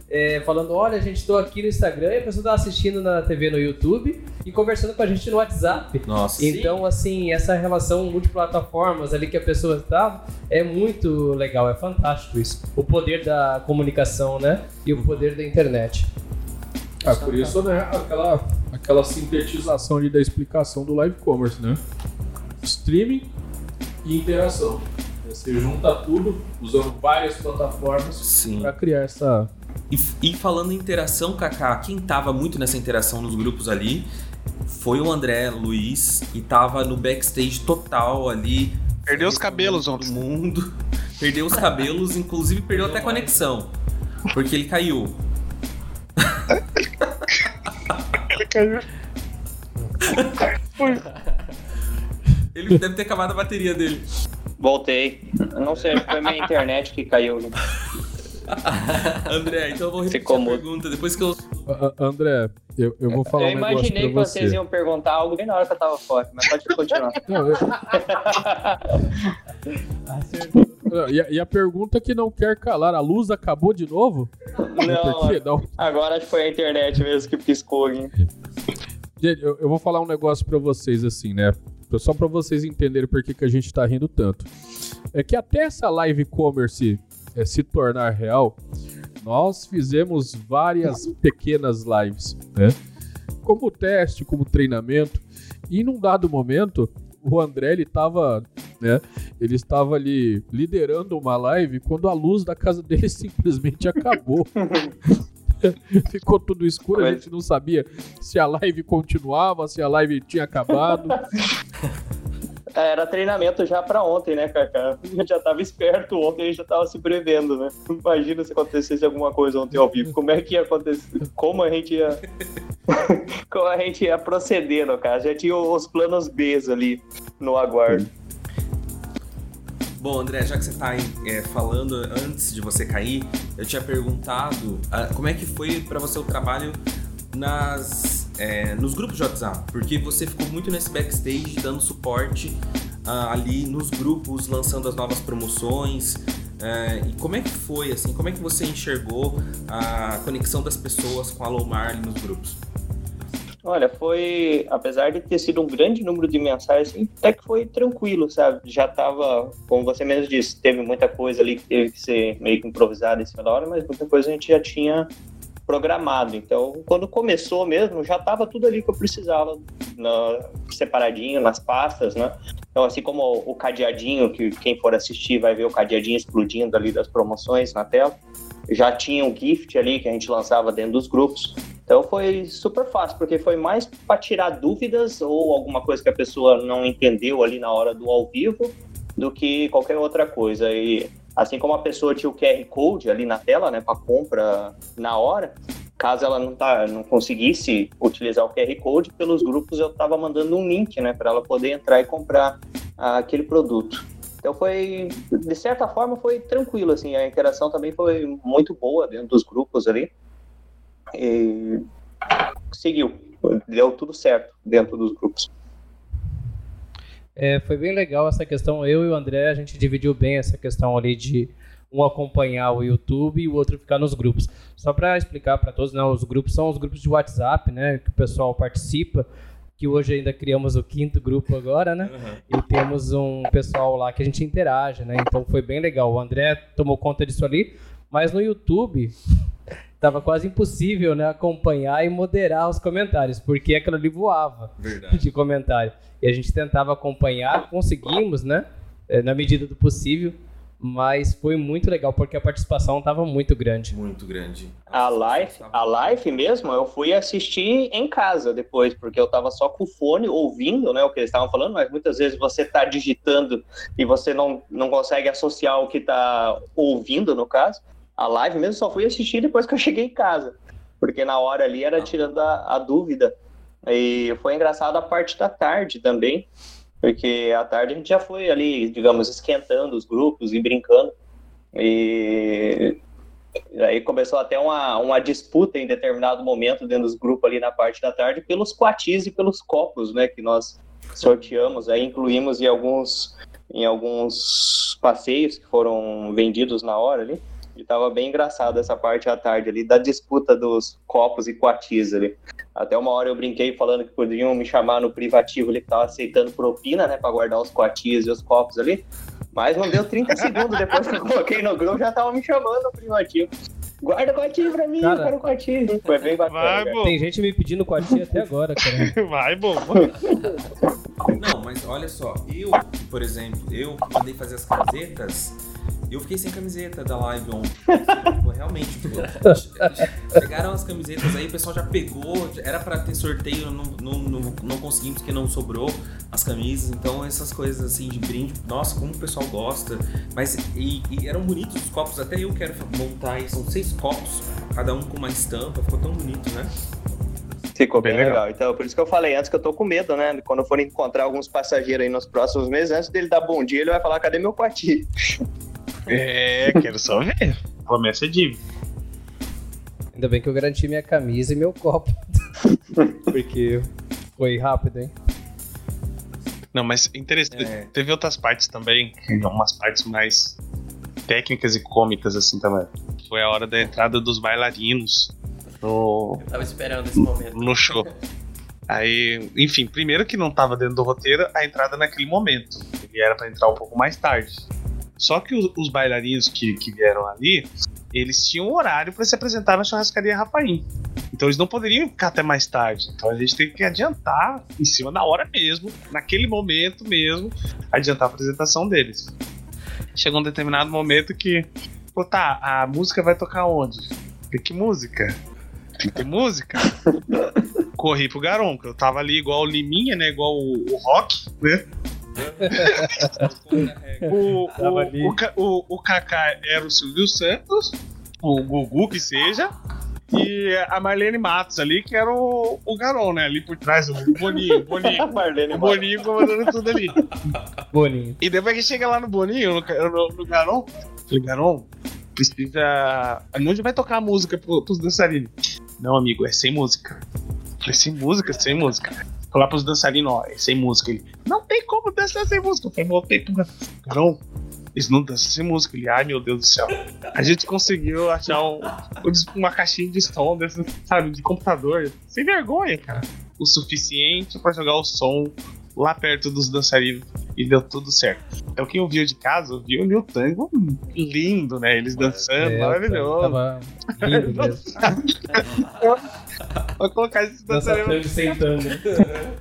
é, falando: Olha, a gente estou aqui no Instagram e a pessoa estava assistindo na TV no YouTube e conversando com a gente no WhatsApp. Nossa. Então, assim, essa relação multiplataformas ali que a pessoa está é muito legal, é fantástico isso. O poder da comunicação, né? E o poder da internet. Ah, por isso, né, aquela, aquela sintetização ali da explicação do live commerce, né? Streaming e interação. Você junta tudo usando várias plataformas para criar essa. E, e falando em interação, Kaká, quem tava muito nessa interação nos grupos ali foi o André Luiz e tava no backstage total ali. Perdeu os cabelos ontem. mundo. Perdeu os cabelos, inclusive perdeu até a conexão. Porque ele caiu. Ele caiu. Ele deve ter acabado a bateria dele. Voltei. Não sei, foi minha internet que caiu. André, então eu vou repetir Ficou a pergunta. Depois que eu. Uh, André, eu, eu vou falar eu um negócio pra você. Eu imaginei que vocês iam perguntar algo bem na hora que eu tava fora, mas pode continuar. Não, eu... e, a, e, a, pergunta que não quer calar, a luz acabou de novo? Não, não. agora foi a internet mesmo que piscou. Hein? Gente, eu, eu, vou falar um negócio para vocês assim, né? Só para vocês entenderem por que, que a gente tá rindo tanto. É que até essa live commerce é, se tornar real, nós fizemos várias pequenas lives, né? Como teste, como treinamento. E num dado momento, o André ele estava, né? Ele estava ali liderando uma live quando a luz da casa dele simplesmente acabou. Ficou tudo escuro, a gente não sabia se a live continuava, se a live tinha acabado. É, era treinamento já para ontem, né, Kaká? A gente já tava esperto ontem, a gente já tava se prevendo, né? Imagina se acontecesse alguma coisa ontem ao vivo. Como é que ia acontecer? Como a gente ia. Como a gente ia proceder, no caso? Já tinha os planos B ali no aguardo. Bom, André, já que você está é, falando antes de você cair, eu tinha perguntado uh, como é que foi para você o trabalho nas, é, nos grupos de WhatsApp, porque você ficou muito nesse backstage dando suporte uh, ali nos grupos, lançando as novas promoções. Uh, e como é que foi, assim, como é que você enxergou a conexão das pessoas com a Lomar nos grupos? Olha, foi, apesar de ter sido um grande número de mensagens, assim, até que foi tranquilo, sabe? Já tava, como você mesmo disse, teve muita coisa ali que teve que ser meio que improvisada em cima da hora, mas muita coisa a gente já tinha programado. Então, quando começou mesmo, já estava tudo ali que eu precisava, na, separadinho, nas pastas, né? Então, assim como o, o cadeadinho, que quem for assistir vai ver o cadeadinho explodindo ali das promoções na tela, já tinha um gift ali que a gente lançava dentro dos grupos. Então foi super fácil, porque foi mais para tirar dúvidas ou alguma coisa que a pessoa não entendeu ali na hora do ao vivo do que qualquer outra coisa. E assim como a pessoa tinha o QR Code ali na tela, né, para compra na hora, caso ela não, tá, não conseguisse utilizar o QR Code, pelos grupos eu estava mandando um link, né, para ela poder entrar e comprar ah, aquele produto. Então foi, de certa forma, foi tranquilo, assim, a interação também foi muito boa dentro dos grupos ali. E seguiu, deu tudo certo dentro dos grupos. É, foi bem legal essa questão. Eu e o André, a gente dividiu bem essa questão ali de um acompanhar o YouTube e o outro ficar nos grupos. Só para explicar para todos, né, os grupos são os grupos de WhatsApp, né, que o pessoal participa, que hoje ainda criamos o quinto grupo agora, né? Uhum. E temos um pessoal lá que a gente interage, né? Então foi bem legal. O André tomou conta disso ali, mas no YouTube tava quase impossível, né, acompanhar e moderar os comentários, porque aquilo ali voava Verdade. de comentário. E a gente tentava acompanhar, conseguimos, né, eh, na medida do possível, mas foi muito legal porque a participação estava muito grande. Muito grande. A live, a live mesmo, eu fui assistir em casa depois, porque eu estava só com o fone ouvindo, né, o que eles estavam falando, mas muitas vezes você está digitando e você não, não consegue associar o que está ouvindo, no caso. A live mesmo só fui assistir depois que eu cheguei em casa, porque na hora ali era tirando a, a dúvida. E foi engraçado a parte da tarde também, porque à tarde a gente já foi ali, digamos, esquentando os grupos e brincando. E aí começou até uma, uma disputa em determinado momento dentro dos grupos ali na parte da tarde pelos quatis e pelos copos, né, que nós sorteamos, aí incluímos em alguns em alguns passeios que foram vendidos na hora ali. E tava bem engraçado essa parte à tarde ali, da disputa dos copos e coatis ali. Até uma hora eu brinquei falando que poderiam me chamar no privativo ali, que tava aceitando propina, né, pra guardar os coatis e os copos ali. Mas não deu 30 segundos depois que eu coloquei no grupo, já tava me chamando no privativo. Guarda coatinho pra mim, cara, eu quero coatinho. Foi bem bacana. Vai, Tem gente me pedindo coatinho até agora, cara. Vai, bom. Não, mas olha só, eu, por exemplo, eu mandei fazer as camisetas eu fiquei sem camiseta da live ontem. Tipo, realmente, tipo, pegaram as camisetas aí, o pessoal já pegou, era para ter sorteio, não, não, não, não, conseguimos porque não sobrou as camisas. Então, essas coisas assim de brinde, nossa, como o pessoal gosta. Mas, e, e eram bonitos os copos, até eu quero montar aí, são seis copos, cada um com uma estampa, ficou tão bonito, né? Ficou bem, bem legal. legal. Então, por isso que eu falei antes que eu tô com medo, né? Quando eu for encontrar alguns passageiros aí nos próximos meses, antes dele dar bom dia, ele vai falar: cadê meu quartinho? É, quero só ver. Promessa é dívida. Ainda bem que eu garanti minha camisa e meu copo. Porque foi rápido, hein? Não, mas interessante. É. Teve outras partes também, umas partes mais técnicas e cômicas assim também. Foi a hora da entrada dos bailarinos no, Eu tava esperando esse momento. no show. Aí, enfim, primeiro que não tava dentro do roteiro a entrada naquele momento. Ele era pra entrar um pouco mais tarde. Só que os, os bailarinos que, que vieram ali, eles tinham um horário pra se apresentar na churrascaria Rafaim. Então eles não poderiam ficar até mais tarde. Então a gente tem que adiantar em cima da hora mesmo, naquele momento mesmo, adiantar a apresentação deles. Chegou um determinado momento que, pô, tá, a música vai tocar onde? Que, que música? Tem que ter música? Corri pro Garon, que eu tava ali igual o Liminha, né? Igual o, o Rock, né? O, o, o, o, o Kaká era o Silvio Santos, o Gugu que seja, e a Marlene Matos ali, que era o, o Garon, né? Ali por trás, o Boninho, o Boninho. Marlene O Boninho comandando tudo ali. Boninho. E depois que chega lá no Boninho, no, no, no Garon, falei, Garon, precisa. Onde vai tocar a música pro, pros dançarinos? Não, amigo, é sem música. Falei, sem música, sem música. Falar pros dançarinos, ó, é sem música. Ele, não tem como dançar sem música. Eu falei, voltei pro. Garon, eles não dançam sem música. Ele, ai meu Deus do céu. A gente conseguiu achar um- uma caixinha de som, desse, sabe, de computador. Sem vergonha, cara. O suficiente pra jogar o som lá perto dos dançarinos e deu tudo certo. Então quem ouviu de casa, ouviu o tango lindo, né? Eles dançando, É, maravilhoso. Tava lindo mesmo. Vou colocar esses dançarinos. sentando.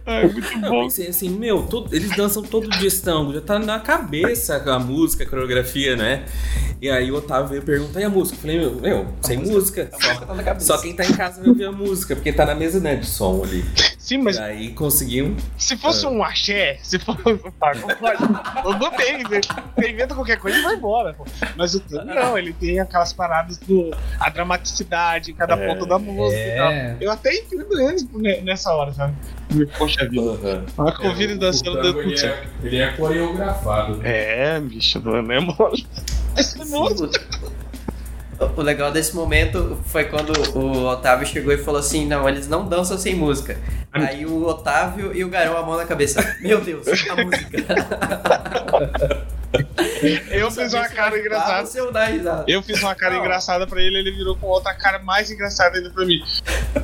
Ai, muito Eu bom. pensei assim, meu, todo- eles dançam todo dia esse tango, já tá na cabeça a música, a coreografia, né? E aí o Otávio veio perguntar, e a música? Eu falei, meu, meu sem música. Tá na cabeça. Só quem tá em casa vai ouvir a música, porque tá na mesa, né, de som ali. Sim, mas E aí conseguimos. se fosse um axé, se fosse um pagode, eu botei. Você inventa qualquer coisa e vai embora. pô. Mas o tango não, ele tem aquelas paradas do. a dramaticidade em cada ponto da música e tal. É. Eu até entendo eles ne- nessa hora, sabe? Poxa vida. Mas que ouviram dançando o deu tango, tudo ele, é, ele é coreografado. né? É, bicho, não é mole. É mole. O legal desse momento foi quando o Otávio chegou e falou assim: Não, eles não dançam sem música. Aí o Otávio e o Garão a mão na cabeça. Meu Deus, a música. Eu fiz uma cara engraçada. Eu fiz uma cara engraçada pra ele, ele virou com outra cara mais engraçada ainda pra mim.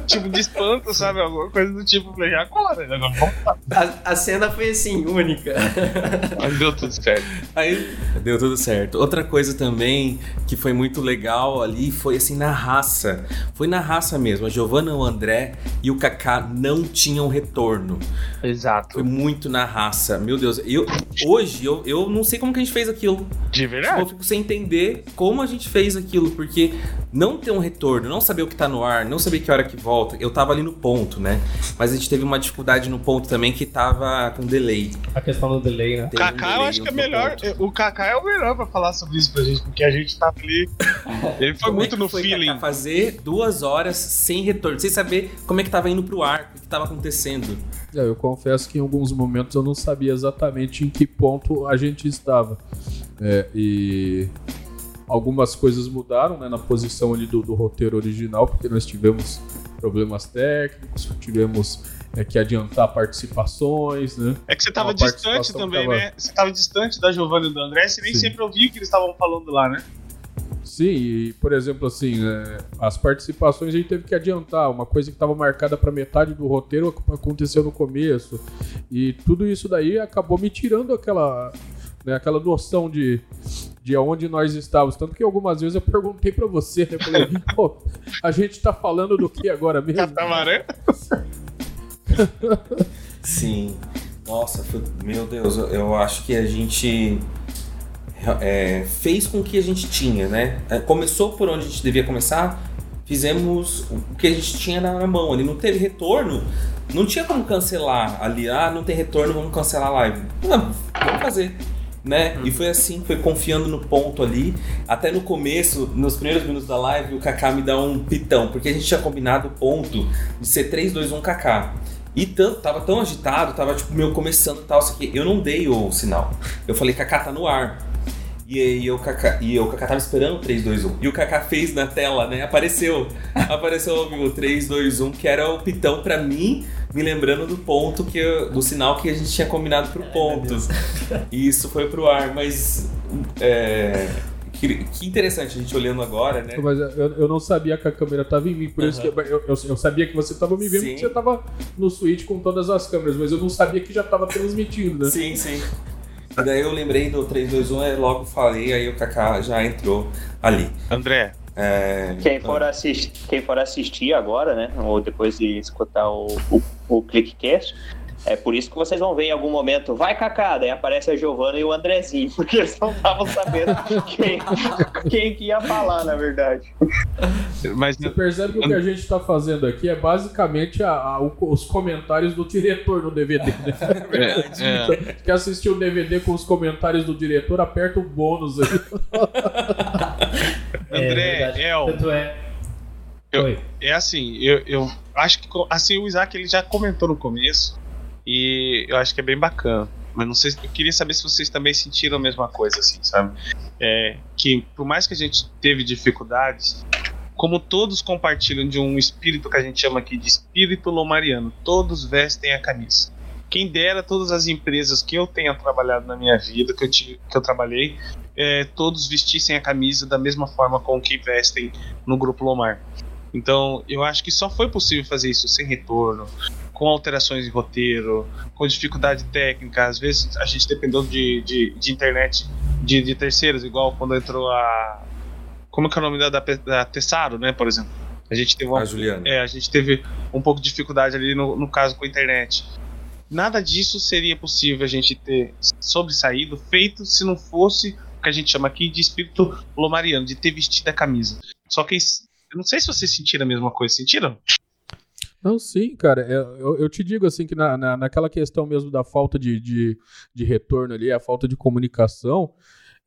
Tipo, de espanto, sabe? Alguma coisa do tipo. Eu falei, agora, agora. A, a cena foi assim, única. Mas deu tudo certo. Aí deu tudo certo. Outra coisa também que foi muito legal ali foi assim na raça. Foi na raça mesmo. A Giovanna, o André e o Kaká não tinham retorno. Exato. Foi muito na raça. Meu Deus, eu hoje eu, eu não sei como que a gente fez aquilo. De Tipo, eu verdade. fico sem entender como a gente fez aquilo, porque não ter um retorno, não saber o que tá no ar, não saber que hora que volta. Eu tava ali no ponto, né? Mas a gente teve uma dificuldade no ponto também que tava com delay. A questão do delay, né? O Teve um Kaká, eu delay acho que é melhor. ponto. O Kaká é o melhor pra falar sobre isso pra gente, porque a gente tá ali. Ele foi Como muito é que no foi, feeling. Kaká, fazer duas horas sem retorno, sem saber como é que tava indo pro ar, o que tava acontecendo. É, Eu confesso que em alguns momentos eu não sabia exatamente em que ponto a gente estava. É, e algumas coisas mudaram né, na posição ali do, do roteiro original, porque nós tivemos problemas técnicos, tivemos é, que adiantar participações, né? É que você tava Uma distante também, tava- né? Você tava distante da Giovanna e do André, você nem Sim. sempre ouvia o que eles estavam falando lá, né? Sim, e por exemplo, assim, é, as participações a gente teve que adiantar. Uma coisa que estava marcada para metade do roteiro ac- aconteceu no começo. E tudo isso daí acabou me tirando aquela, né, aquela noção de, de aonde nós estávamos. Tanto que algumas vezes eu perguntei para você, né? Falei, pô, a gente tá falando do que agora mesmo? Catamarã. Sim. Nossa, foi- meu Deus, eu, eu acho que a gente é, fez com o que a gente tinha, né? É, Começou por onde a gente devia começar, fizemos o que a gente tinha na, mão. Ali não teve retorno, não tinha como cancelar ali. Ah, não tem retorno, vamos cancelar a live. Não, vamos fazer. Né? E foi assim, foi confiando no ponto ali. Até no começo, nos primeiros minutos da live, o Kaká me dá um pitão, porque a gente tinha combinado o ponto de ser 3, 2, 1 Kaká. E tanto, tava tão agitado, tava tipo, meu, começando e tal, isso aqui. Eu não dei o sinal. Eu falei, Kaká tá no ar. E aí o Kaká, e o Kaká tava esperando o 3, 2, 1. E o Kaká fez na tela, né? Apareceu. Apareceu o 3, 2, 1, que era o pitão pra mim, me lembrando do ponto que eu, do sinal que a gente tinha combinado pro ponto. E isso foi pro ar, mas é, que, que, interessante a gente olhando agora, né? Mas eu, eu não sabia que a câmera tava em mim, por uhum. isso que eu, eu, eu, sabia que você tava me vendo sim. porque você tava no Switch com todas as câmeras, mas eu não sabia que já tava transmitindo, né? Sim, sim. E daí eu lembrei do 321 e logo falei, aí o Kaká já entrou ali. André. É... Quem, for assistir, quem for assistir agora, né? Ou depois de escutar o, o, o ClickCast, é por isso que vocês vão ver em algum momento, vai Cacá, daí aparece a Giovana e o Andrezinho, porque eles não estavam sabendo quem, quem que ia falar, na verdade. Mas você percebe que o que a gente está fazendo aqui é basicamente a, a, os comentários do diretor no DVD, né? É, é. Quer assistir o DVD com os comentários do diretor, aperta o bônus aí. André, é, El. Tanto é. Eu, é assim, eu, eu acho que assim o Isaac ele já comentou no começo e eu acho que é bem bacana. Mas não sei, eu queria saber se vocês também sentiram a mesma coisa, assim, sabe? É, que por mais que a gente teve dificuldades, como todos compartilham de um espírito que a gente chama aqui de espírito lomariano, todos vestem a camisa. Quem dera todas as empresas que eu tenha trabalhado na minha vida, que eu, tive, que eu trabalhei, é, todos vestissem a camisa da mesma forma com que vestem no Grupo Lomar. Então, eu acho que só foi possível fazer isso sem retorno, com alterações em roteiro, com dificuldade técnica. Às vezes a gente dependeu de, de, de internet de, de, terceiros, igual quando entrou a. Como que é o nome da, da, da Tessaro, né, por exemplo? A gente teve uma. É, a gente teve um pouco de dificuldade ali no, no caso com a internet. Nada disso seria possível a gente ter sobressaído, feito se não fosse o que a gente chama aqui de espírito lomariano, de ter vestido a camisa. Só que eu não sei se vocês sentiram a mesma coisa. Sentiram? Não, sim, cara. É, eu, eu te digo assim que na, na, naquela questão mesmo da falta de, de, de retorno ali, a falta de comunicação,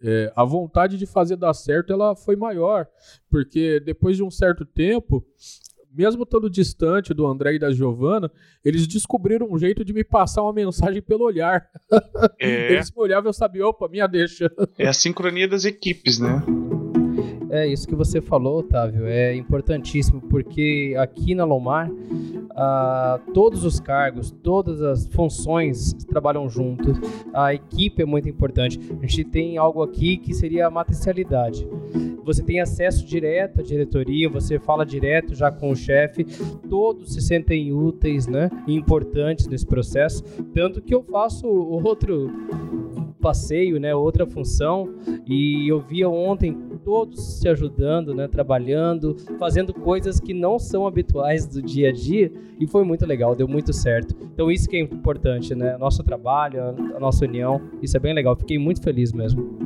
é, a vontade de fazer dar certo ela foi maior. Porque depois de um certo tempo, mesmo estando distante do André e da Giovana, eles descobriram um jeito de me passar uma mensagem pelo olhar. É. Eles me olhavam e eu sabia, opa, minha deixa. É a sincronia das equipes, né? É, isso que você falou, Otávio, é importantíssimo, porque aqui na Lomar, ah, todos os cargos, todas as funções trabalham juntos, a equipe é muito importante. A gente tem algo aqui que seria a matricialidade. Você tem acesso direto à diretoria, você fala direto já com o chefe, todos se sentem úteis, né, importantes nesse processo, tanto que eu faço outro passeio, né, outra função, e eu via ontem todos se ajudando, né, trabalhando, fazendo coisas que não são habituais do dia a dia, e foi muito legal, deu muito certo. Então isso que é importante, né, nosso trabalho, a nossa união, isso é bem legal, fiquei muito feliz mesmo.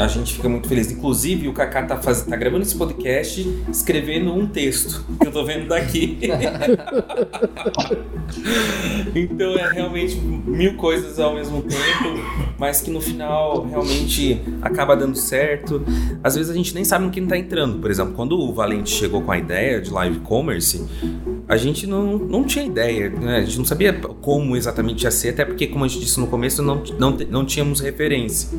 A gente fica muito feliz. Inclusive, o Kaká tá, faz... tá gravando esse podcast escrevendo um texto que eu tô vendo daqui. então é realmente mil coisas ao mesmo tempo, mas que no final realmente acaba dando certo. Às vezes a gente nem sabe no que não tá entrando. Por exemplo, quando o Valente chegou com a ideia de live commerce, a gente não, não tinha ideia, né? a gente não sabia como exatamente ia ser, até porque, como a gente disse no começo, não, não, não tínhamos referência,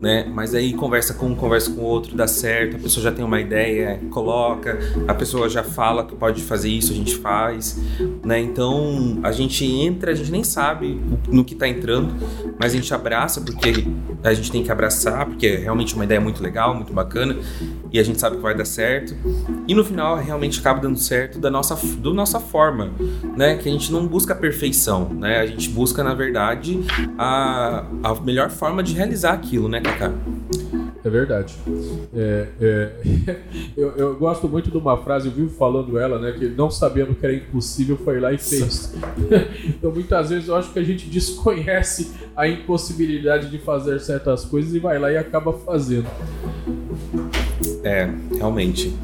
né? Mas aí conversa com um, conversa com outro, dá certo, a pessoa já tem uma ideia, coloca, a pessoa já fala que pode fazer isso, a gente faz, né? Então a gente entra, a gente nem sabe no que tá entrando, mas a gente abraça porque a gente tem que abraçar, porque é realmente uma ideia muito legal, muito bacana, e a gente sabe que vai dar certo. E no final realmente acaba dando certo da nossa, do nossa forma, né? Que a gente não busca a perfeição, né? A gente busca, na verdade, a, a melhor forma de realizar aquilo, né, Kaká? É verdade. É, é, eu, eu, gosto muito de uma frase, eu vivo falando ela, né? Que não sabendo que era impossível, foi lá e fez. então, muitas vezes eu acho que a gente desconhece a impossibilidade de fazer certas coisas e vai lá e acaba fazendo. É, realmente.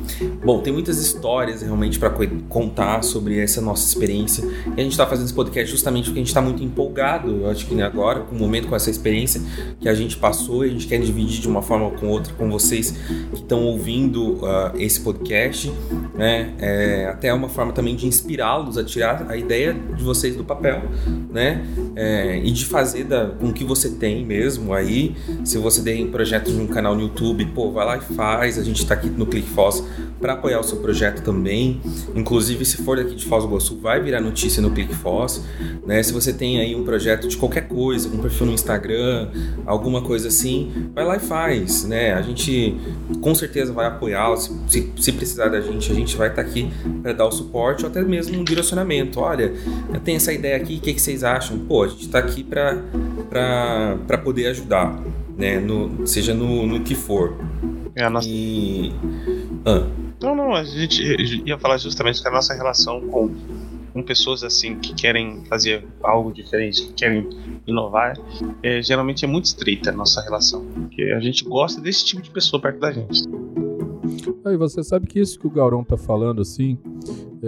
Bom, tem muitas histórias realmente para contar sobre essa nossa experiência. E a gente está fazendo esse podcast justamente porque a gente está muito empolgado, eu acho que agora, com o momento, com essa experiência que a gente passou, e a gente quer dividir de uma forma ou com outra com vocês que estão ouvindo uh, esse podcast, né? É, até uma forma também de inspirá-los a tirar a ideia de vocês do papel, né? É, e de fazer da, com o que você tem mesmo aí. Se você tem projetos de um canal no YouTube, pô, vai lá e faz. A gente está aqui no ClickFoss para apoiar o seu projeto também. Inclusive, se for daqui de Foz do Iguaçu, vai virar notícia no ClickFoss. Né? Se você tem aí um projeto de qualquer coisa, um perfil no Instagram, alguma coisa assim, vai lá e faz. Né? A gente com certeza vai apoiar. Se, se, se precisar da gente, a gente vai estar tá aqui para dar o suporte ou até mesmo um direcionamento. Olha, eu tenho essa ideia aqui, o que, que vocês acham? Pô, a gente está aqui para poder ajudar. Né, no, seja no, no que for. É a nossa... E... Ah. Não, não, a gente ia falar justamente que a nossa relação com, com pessoas assim que querem fazer algo diferente, que querem inovar, é, geralmente é muito estreita a nossa relação. Porque a gente gosta desse tipo de pessoa perto da gente. Aí você sabe que isso que o Gaurão tá falando, assim,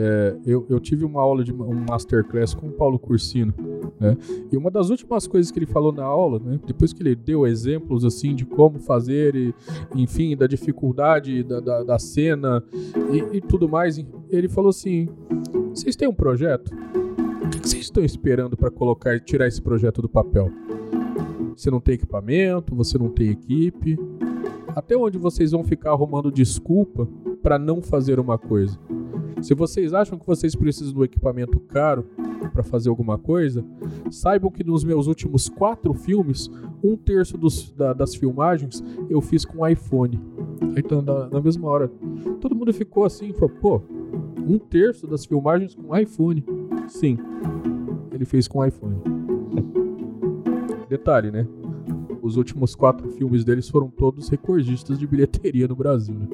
é, eu, eu tive uma aula de um masterclass com o Paulo Cursino, né? E uma das últimas coisas que ele falou na aula, né? Depois que ele deu exemplos assim de como fazer, e, enfim, da dificuldade da, da, da cena e, e, tudo mais, ele falou assim: vocês têm um projeto? O que, vocês estão esperando para colocar e tirar esse projeto do papel? Você não tem equipamento, você não tem equipe. Até onde vocês vão ficar arrumando desculpa para não fazer uma coisa? Se vocês acham que vocês precisam de um equipamento caro para fazer alguma coisa, saibam que nos meus últimos quatro filmes, um terço dos, da, das filmagens eu fiz com iPhone. Então, na, na, mesma hora, todo mundo ficou assim, falou, pô, um terço das filmagens com iPhone. Sim, ele fez com iPhone. Detalhe, né? Os últimos quatro filmes deles foram todos recordistas de bilheteria no Brasil, né?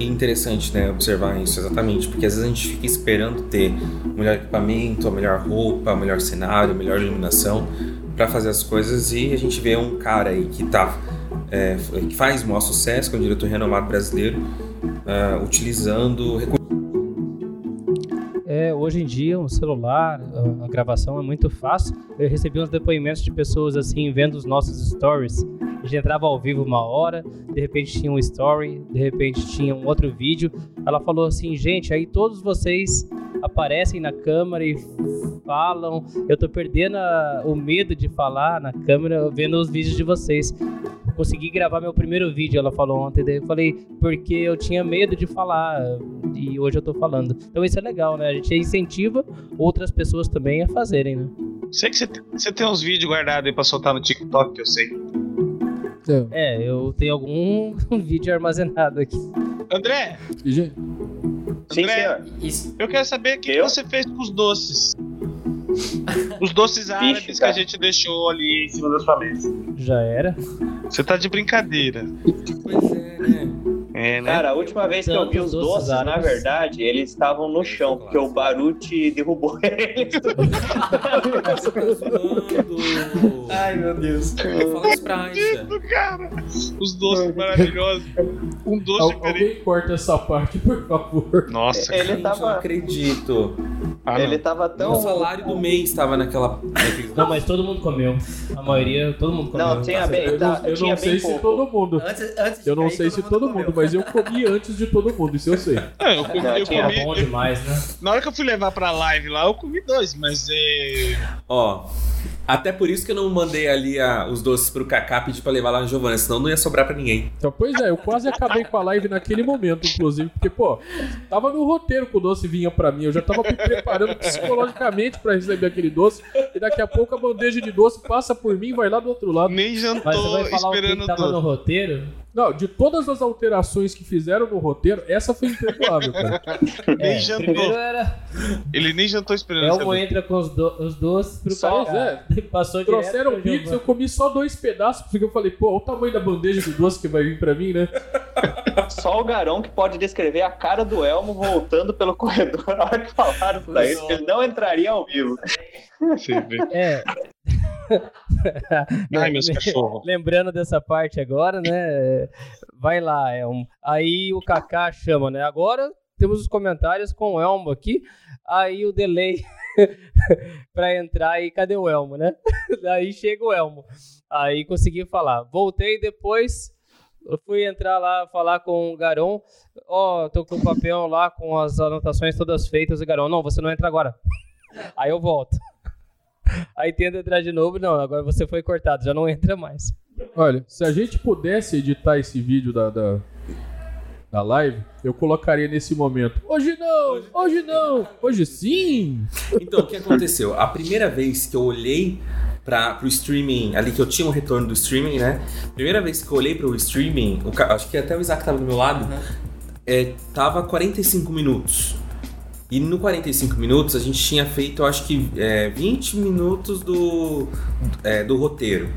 É interessante, né, observar isso exatamente, porque às vezes a gente fica esperando ter o melhor equipamento, a melhor roupa, o melhor cenário, a melhor iluminação para fazer as coisas e a gente vê um cara aí que tá é, que faz maior sucesso, que é um diretor renomado brasileiro, uh, utilizando é, hoje em dia, um celular, a gravação é muito fácil. Eu recebi uns depoimentos de pessoas assim, vendo os nossos stories gente entrava ao vivo uma hora, de repente tinha um story, de repente tinha um outro vídeo. Ela falou assim, gente, aí todos vocês aparecem na câmera e falam. Eu tô perdendo a, o medo de falar na câmera vendo os vídeos de vocês. Consegui gravar meu primeiro vídeo, ela falou ontem. Daí eu falei, porque eu tinha medo de falar e hoje eu tô falando. Então isso é legal, né? A gente incentiva outras pessoas também a fazerem, né? Sei que você tem uns vídeos guardados aí pra soltar no TikTok, eu sei. É, eu tenho algum vídeo armazenado aqui. André! Sim, André, senhor. Eu quero saber o que, que você fez com os doces. Os doces árabes Bicho, que a gente deixou ali em cima da sua mesa. Já era? Você tá de brincadeira. Pois é, né? É, né? Cara, a última vez que eu vi os doces, doces na verdade, eles estavam no chão, porque o Baruti derrubou eles. Ai, meu Deus. Fala isso pra cara. Os doces maravilhosos. Um doce Al Alguém corta essa parte, por favor. Nossa, ele Gente, tava... não acredito. Ah, ele tava tão. O salário do mês estava naquela. Não, mas todo mundo comeu. A maioria, todo mundo comeu. Não, tinha bem. Eu Tá, não, eu tinha não bem sei pouco. se todo mundo. Antes, antes Eu não sei se todo mundo, mas eu comi antes de todo mundo, isso eu sei. Ah, eu comi, eu comi- Bom eu- demais, né? na hora que eu fui levar pra live lá, eu comi dois, mas é. Ó. Até por isso que eu não mandei ali a- os doces pro Kaká pedir pra levar lá no Giovanna, senão não ia sobrar pra ninguém. Então, pois é, eu quase acabei com a live naquele momento, inclusive, porque, pô, tava no roteiro que o doce vinha pra mim, eu já tava me preparando psicologicamente pra receber aquele doce, e daqui a pouco a bandeja de doce passa por mim e vai lá do outro lado. Nem Mas você jantou vai falar o que, esperando que o tava no roteiro? Não, de todas as alterações que fizeram no roteiro, essa foi imperdoável, cara. Nem É, jantou. era Ele nem jantou esperando Elmo saber. entra com os, do- os doces pro Só, cara. Passou Trouxeram pizza, eu comi só dois pedaços, porque eu falei, pô, olha o tamanho da bandeja de doce que vai vir pra mim, né? Só o Garão que pode descrever a cara do Elmo voltando pelo corredor na hora que falaram pra ele ele não entraria ao vivo. É. Ai, meus cachorros. Lembrando dessa parte agora, né? Vai lá, Elmo. Aí o Kaká chama, né? Agora temos os comentários com o Elmo aqui. Aí o delay para entrar e cadê o Elmo, né? Daí chega o Elmo. Aí consegui falar. Voltei depois, eu fui entrar lá falar com o Garon. Ó, oh, tô com o papel lá com as anotações todas feitas. E Garon, não, você não entra agora. Aí eu volto. Aí tenta entrar de novo, não, agora você foi cortado, já não entra mais. Olha, se a gente pudesse editar esse vídeo da, da, da live, eu colocaria nesse momento. Hoje não, hoje não, hoje sim. Então, o que aconteceu? A primeira vez que eu olhei para pro streaming, ali que eu tinha um retorno do streaming, né? Primeira vez que eu olhei pro streaming, o, acho que até o Isaac tava do meu lado, uhum. é, tava 45 minutos. E no 45 minutos a gente tinha feito, acho que é, 20 minutos do, é, do roteiro.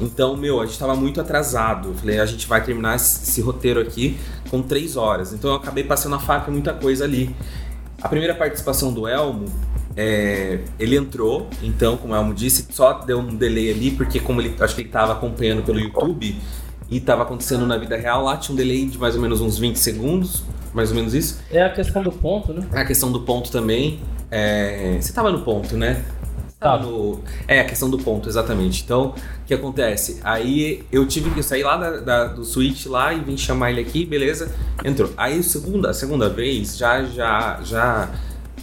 Então, meu, a gente tava muito atrasado. Falei, a gente vai terminar esse roteiro aqui com 3 horas. Então eu acabei passando a faca muita coisa ali. A primeira participação do Elmo, é, ele entrou, então, como o Elmo disse, só deu um delay ali, porque como ele acho que ele estava acompanhando pelo YouTube e estava acontecendo na vida real, lá tinha um delay de mais ou menos uns 20 segundos mais ou menos isso. É a questão do ponto, né? É a questão do ponto também. É... Você tava no ponto, né? Tava no... É, a questão do ponto, exatamente. Então, o que acontece? Aí eu tive que sair lá da, da, do Switch lá e vim chamar ele aqui, beleza? Entrou. Aí segunda, a segunda vez já, já, já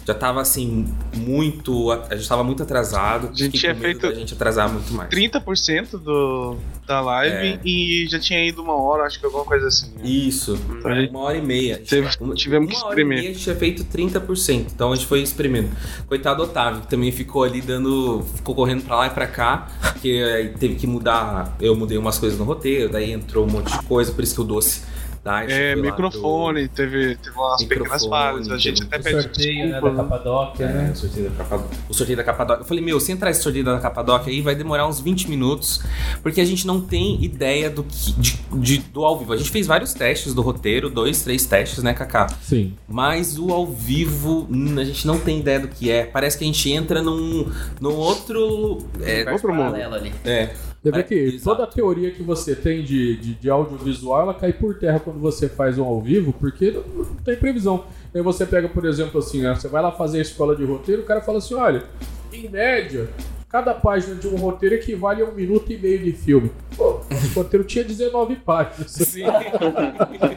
já tava assim, muito. A gente tava muito atrasado. A gente tinha feito. A gente atrasar muito mais. 30% do, da live é. e já tinha ido uma hora, acho que alguma coisa assim. Né? Isso, então, gente... uma hora e meia. Teve, tivemos que experimentar. a gente tinha feito 30%, então a gente foi experimentando. Coitado Otávio, que também ficou ali dando. ficou correndo pra lá e pra cá, porque aí teve que mudar. Eu mudei umas coisas no roteiro, daí entrou um monte de coisa, por isso que o doce é, microfone, pro... teve, teve umas pequenas falhas. A gente até pede sorteio, né, da Capadócia, é, né? O sorteio da Capadócia. O sorteio da Capadócia. Eu falei, meu, se entrar esse sorteio da Capadócia aí, vai demorar uns 20 minutos, porque a gente não tem ideia do, que, de, de, do ao vivo. A gente fez vários testes do roteiro, dois, três testes, né, Kaká? Sim. Mas o ao vivo, hum, a gente não tem ideia do que é. Parece que a gente entra num, num outro. É, outro mundo. Ali. É. Você vê que toda a teoria que você tem de, de, de, audiovisual, ela cai por terra quando você faz um ao vivo, porque não, não tem previsão. Aí você pega, por exemplo, assim, né, você vai lá fazer a escola de roteiro, o cara fala assim, olha, em média, cada página de um roteiro equivale a um minuto e meio de filme. Pô, o roteiro tinha 19 páginas. Sim.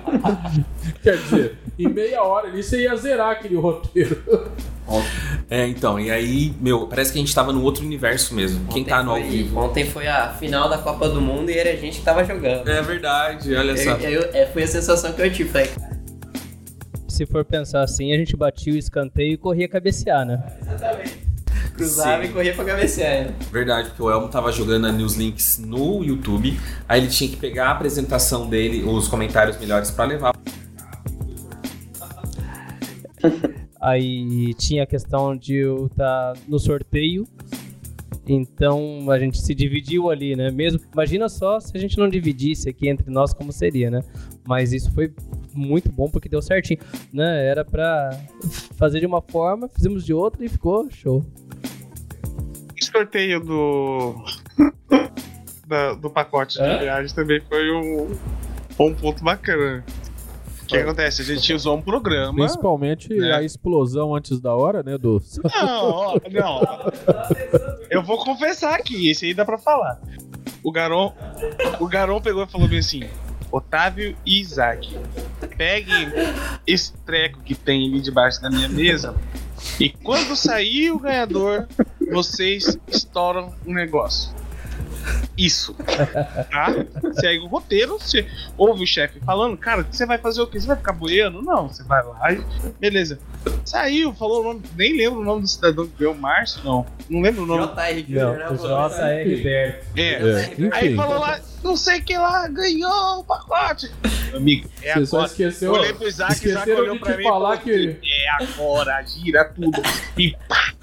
Quer dizer, em meia hora ali você ia zerar aquele roteiro. É, então, e aí, meu, parece que a gente tava num outro universo mesmo. Ontem Quem tá no foi, ao vivo. Ontem foi a final da Copa do Mundo e era a gente que tava jogando. É verdade, olha só. Eu, eu, é, foi a sensação que eu tive, falei, Se for pensar assim, a gente batia o escanteio e corria cabecear, né? Exatamente. Cruzava Sim. e corria pra cabecear. Verdade, porque o Elmo tava jogando a News Links no YouTube, aí ele tinha que pegar a apresentação dele, os comentários melhores para levar Aí tinha a questão de eu estar tá no sorteio. Então a gente se dividiu ali, né? Mesmo, imagina só se a gente não dividisse aqui entre nós como seria, né? Mas isso foi muito bom porque deu certinho, né? Era para fazer de uma forma, fizemos de outra e ficou show. O sorteio do da, do pacote é? de viagem também foi um, um ponto bacana. O que acontece? A gente usou um programa. Principalmente né? a explosão antes da hora, né? Do... Não, não. Eu vou confessar aqui, esse aí dá pra falar. O Garon, o Garon pegou e falou bem assim: Otávio e Isaac, peguem esse treco que tem ali debaixo da minha mesa e quando sair o ganhador, vocês estouram um negócio isso. Tá? Segue o roteiro, você ouve o chefe falando, cara, você vai fazer o quê? Você vai ficar boiando? Não, você vai lá e. Beleza. Saiu, falou o nome, nem lembro o nome do cidadão que veio, Márcio, não. Não lembro o nome. J.R. J.R. É. é. Aí falou lá, não sei que lá, ganhou o pacote. Amigo, é Você só esqueceu. Olhei pro Isaac, Isaac olhou pra mim falar que... É agora, gira tudo. E pá!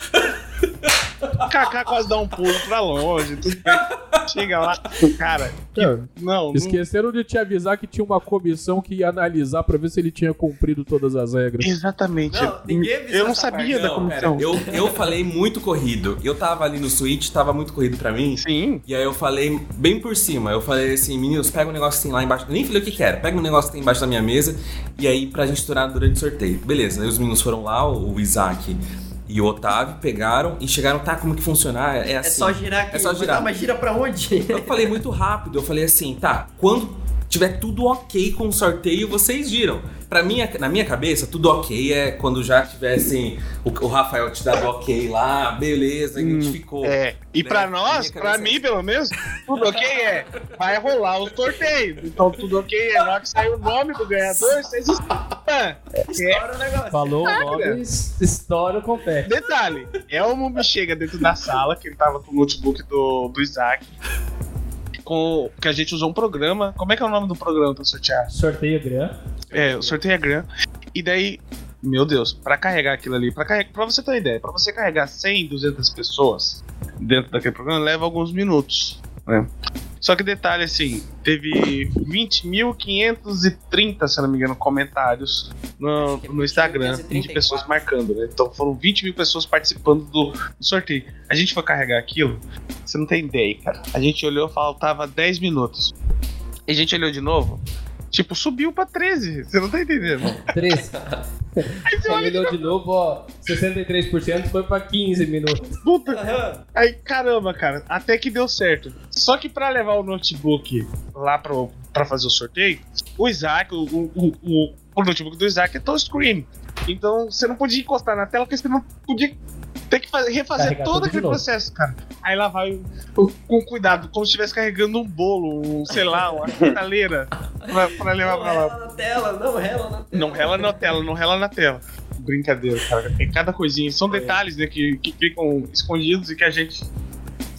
Kaká quase dá um pulo pra longe. Tudo bem. Chega lá, cara. que- não, não, Esqueceram de te avisar que tinha uma comissão que ia analisar pra ver se ele tinha cumprido todas as regras. exatamente. Não, ninguém avisou eu não sabia parte. da Não, pera, comissão. eu, eu falei muito corrido. Eu tava ali no Switch, tava muito corrido pra mim. Sim. E aí eu falei bem por cima. Eu falei assim, meninos, pega um negócio que tem lá embaixo. Eu nem falei o que que era. Pega um negócio que tem embaixo da minha mesa. E aí pra gente estourar durante o sorteio. Beleza, aí os meninos foram lá, o Isaac e o Otávio, pegaram e chegaram, tá, como que funciona? É É assim. só girar aqui. É só girar. Ah, mas gira pra onde? Eu falei muito rápido, eu falei assim, tá, quando tiver tudo ok com o sorteio, vocês giram. Pra mim, na minha cabeça, tudo ok é quando já tivessem o, o Rafael te dado ok lá, beleza, identificou. É. E Né? pra nós, pra mim é pelo menos, tudo ok é. Vai rolar o sorteio. Então tudo ok é. Na hora que sair o nome do ganhador, vocês Ah, Estoura o negócio. Falou o nome, estoura o confete. Detalhe, Elmo me chega dentro da sala, que ele tava com o notebook do, do Isaac. Com, que a gente usou um programa. Como é que é o nome do programa pra sortear? Sorteio grande. É, o sorteio é grande. E daí, meu Deus, pra carregar aquilo ali, pra, carregar, pra você ter uma ideia, pra você carregar 100, 200 pessoas dentro daquele programa, leva alguns minutos. Né? Só que detalhe assim, teve 20.530, se não me engano, comentários no, no Instagram de 20.534. pessoas marcando, né? Então foram 20 mil pessoas participando do, do sorteio. A gente foi carregar aquilo, você não tem ideia, cara. A gente olhou, faltava 10 minutos. E a gente olhou de novo, tipo, subiu pra 13. Você não tá entendendo? 13. Você olhou de novo, ó. 63% foi pra 15 minutos. Puta. Aí, caramba, cara, até que deu certo. Só que pra levar o notebook lá pro, pra fazer o sorteio, o Isaac, o, o, o, o- o notebook do Isaac é touchscreen. Então você não podia encostar na tela porque você não podia ter que fazer, refazer Carregar todo aquele processo, cara. Aí lá vai com cuidado, como se estivesse carregando um bolo, um, sei lá, uma cristaleira pra, pra levar Não pra lá. rela na tela, não rela na tela. Não rela na tela, não rela na tela. Brincadeira, cara. Tem cada coisinha. São detalhes né, que, que ficam escondidos e que a gente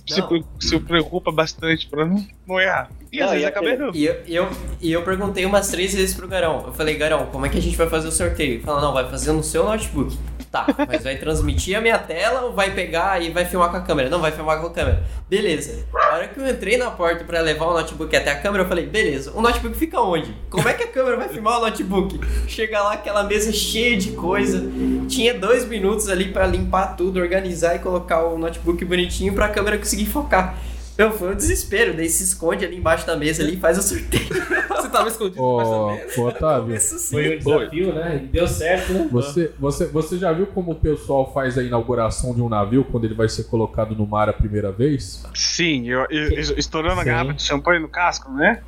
se, Não. se preocupa bastante pra não, não errar. E às Não, vezes e acaba aquele- errando. E eu, e, eu, e eu perguntei umas três vezes pro Garão. Eu falei, Garão, como é que a gente vai fazer o sorteio? Ele falou, não, vai fazer no seu notebook. Tá, mas vai transmitir a minha tela ou vai pegar e vai filmar com a câmera? Não, vai filmar com a câmera. Beleza. A hora que eu entrei na porta pra levar o notebook até a câmera, eu falei, beleza, o notebook fica onde? Como é que a câmera vai filmar o notebook? Chega lá, aquela mesa cheia de coisa. Tinha dois minutos ali pra limpar tudo, organizar e colocar o notebook bonitinho pra câmera conseguir focar. Meu, foi um desespero. Daí se esconde ali embaixo da mesa ali e faz o sorteio. Você tava escondido embaixo da mesa? Otávio. Foi um desafio, né? Deu certo, né? você, você, você já viu como o pessoal faz a inauguração de um navio quando ele vai ser colocado no mar a primeira vez? Sim, eu, eu- eu- estourando a Sim. garrafa de champanhe no casco, né?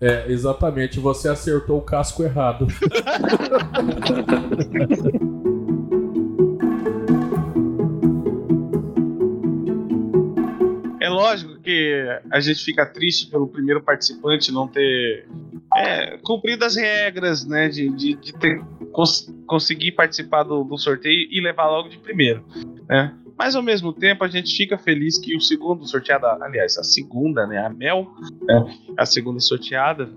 É, exatamente, você acertou o casco errado. lógico que a gente fica triste pelo primeiro participante não ter é, cumprido as regras, né? De, de, de ter, cons- conseguir participar do, do sorteio e levar logo de primeiro, né? Mas ao mesmo tempo a gente fica feliz que o segundo sorteado, aliás, a segunda, né? A Mel, né, a segunda sorteada,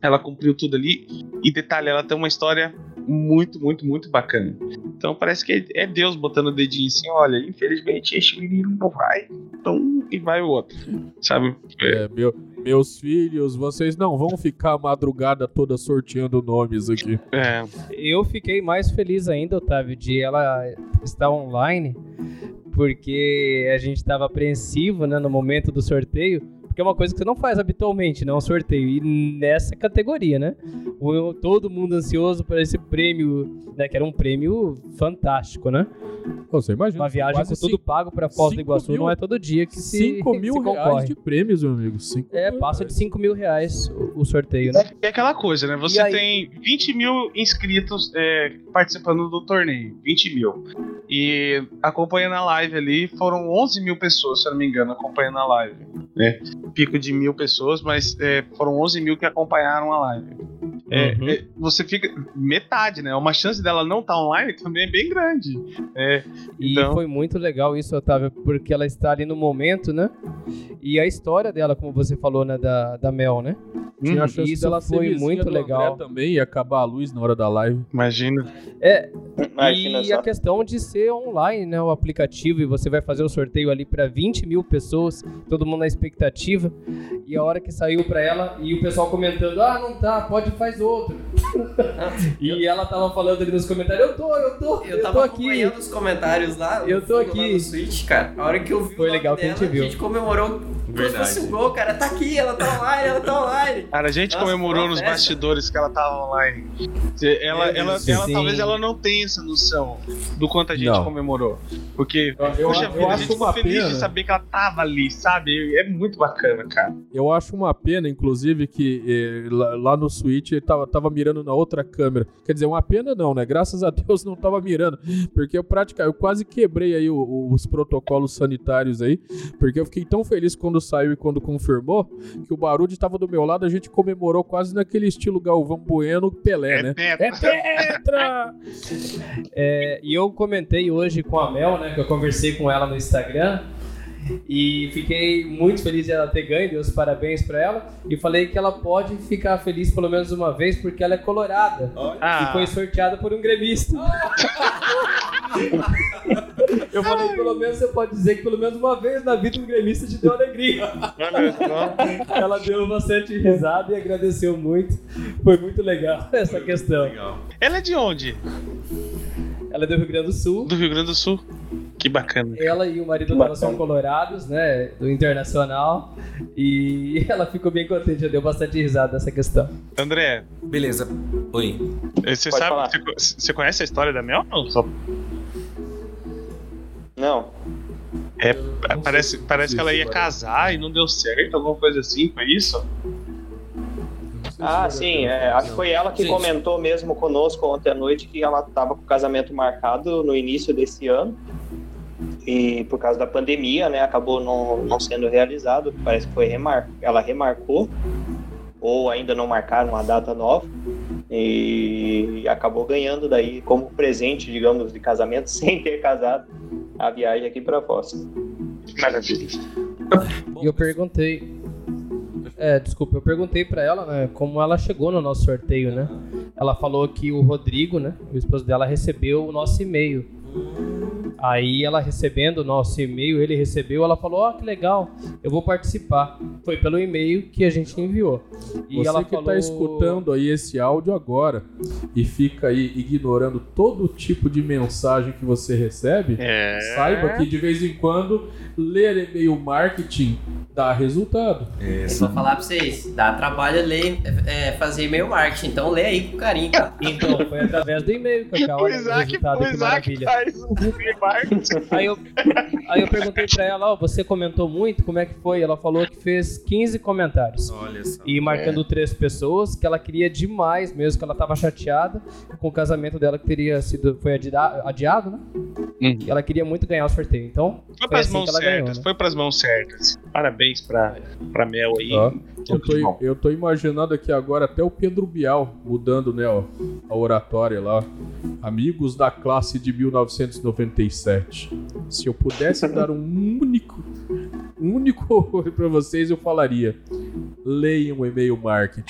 ela cumpriu tudo ali. E detalhe, ela tem uma história muito, muito, muito bacana. Então parece que é Deus botando o dedinho assim, olha, infelizmente este menino não vai, então e vai o outro, sabe? É, meu- meus filhos, vocês não vão ficar a madrugada toda sorteando nomes aqui. É, Eu fiquei mais feliz ainda, Otávio, de ela estar online, porque a gente estava apreensivo né, no momento do sorteio, porque é uma coisa que você não faz habitualmente, não é um sorteio, e nessa categoria, né? O- todo mundo ansioso por esse prêmio, né, que era um prêmio fantástico, né? Você imagina. Uma viagem com tudo pago para Foz do Iguaçu mil- não é todo dia que se, 5 mil se reais de prêmios, meu amigo. Cinco É, passa de reais. 5 mil reais o, o sorteio, né? é aquela coisa, né? Você tem 20 mil inscritos é, participando do torneio, 20 mil. E acompanhando a live ali, foram 11 mil pessoas, se eu não me engano, acompanhando a live. Né? Pico de mil pessoas, mas é, foram 11 mil que acompanharam a live. É, Uhum. é, você fica metade, né? Uma chance dela não estar online também é bem grande. É, E Então- foi muito legal isso, Otávio, porque ela está ali no momento, né? E a história dela, como você falou, né, da, da Mel, né? Tinha a Hum, chance Isso dela foi muito André legal. também e acabar a luz na hora da live. imagina. Imagina e só. a questão de ser online, né? O aplicativo, e você vai fazer o sorteio ali para 20 mil pessoas, todo mundo na expectativa. E a hora que saiu para ela, e o pessoal comentando: ah, não tá, pode faz outro. e ela tava falando ali nos comentários: eu tô, eu tô, eu, eu tava tô aqui. acompanhando os comentários lá. Eu tô aqui. no Switch, cara. A hora que eu vi Foi legal dela, que a gente viu. A gente comemorou como se fosse um gol, cara. Tá aqui, ela tá online, ela tá online. Cara, a gente Nossa, comemorou nos bastidores que ela tava online. Ela, ela, ela, talvez ela não tenha essa noção do quanto a gente não. comemorou. Porque, eu, poxa eu, vida, a gente ficou feliz pena. de saber que ela tava ali, sabe? É muito bacana, cara. Eu acho uma pena, inclusive, que eh, lá, lá, no Switch ele tava, tava mirando na outra câmera. Quer dizer, uma pena não, né? Graças a Deus não tava mirando. Porque eu praticamente, eu quase quebrei aí o, o, os protocolos sanitários aí. Porque eu fiquei tão feliz quando saiu e quando confirmou que o Barulho estava do meu lado, a gente comemorou quase naquele estilo Galvão Bueno Pelé, é né? Tetra. É Tetra! é, e eu comentei hoje com a Mel, né? Que eu conversei com ela no Instagram. E fiquei muito feliz de ela ter ganho, dei os parabéns para ela. E falei que ela pode ficar feliz pelo menos uma vez, porque ela é colorada. Ah. E foi sorteada por um gremista. Eu falei, pelo menos você pode dizer que pelo menos uma vez na vida um gremista te deu alegria. Ela deu bastante risada e agradeceu muito. Foi muito legal essa questão. Legal. Ela é de onde? Ela é do Rio Grande do Sul. Do Rio Grande do Sul. Que bacana. Ela e o marido dela são colorados, né? Do internacional. E ela ficou bem contente, já deu bastante risada nessa questão. André. Beleza. Oi. Você Pode sabe. Você, você conhece a história da Mel? Não, só... não. É, parece, parece que ela ia casar e não deu certo, alguma coisa assim, foi isso? Ah, sim, é, acho que foi ela que comentou mesmo conosco ontem à noite que ela estava com o casamento marcado no início desse ano e por causa da pandemia, né, acabou não, não sendo realizado. Parece que foi remar, ela remarcou ou ainda não marcaram uma data nova e acabou ganhando daí como presente, digamos, de casamento sem ter casado a viagem aqui para Foz. Maravilha. E eu perguntei, é, desculpa, eu perguntei para ela, né, como ela chegou no nosso sorteio, né? Ela falou que o Rodrigo, né, o esposo dela, recebeu o nosso e-mail. Aí ela recebendo o nosso e-mail, ele recebeu, ela falou: Ó, oh, que legal, eu vou participar. Foi pelo e-mail que a gente enviou. E Você ela que está falou... escutando aí esse áudio agora e fica aí ignorando todo tipo de mensagem que você recebe, é... saiba que de vez em quando ler e-mail marketing dá resultado. É, vou falar pra vocês, dá trabalho ler, é, fazer e-mail marketing, então lê aí com carinho. Tá? Então, foi através do e-mail que eu o Isaac, o Isaac faz um e-mail Aí eu, aí eu perguntei pra ela, ó, oh, você comentou muito, como é que foi? Ela falou que fez 15 comentários. Olha só. E marcando é. três pessoas, que ela queria demais mesmo, que ela tava chateada com o casamento dela que teria sido, foi adiado, né? Uhum. E ela queria muito ganhar o sorteio, então... Foi, foi pras assim mãos certas, ganhou, né? foi pras mãos certas. Parabéns pra, pra Mel aí. Eu, tô, eu tô imaginando aqui agora até o Pedro Bial mudando, né, ó, a oratória lá. Amigos da classe de 1997. Se eu pudesse dar um único, um único para vocês, eu falaria: leiam o e-mail marketing.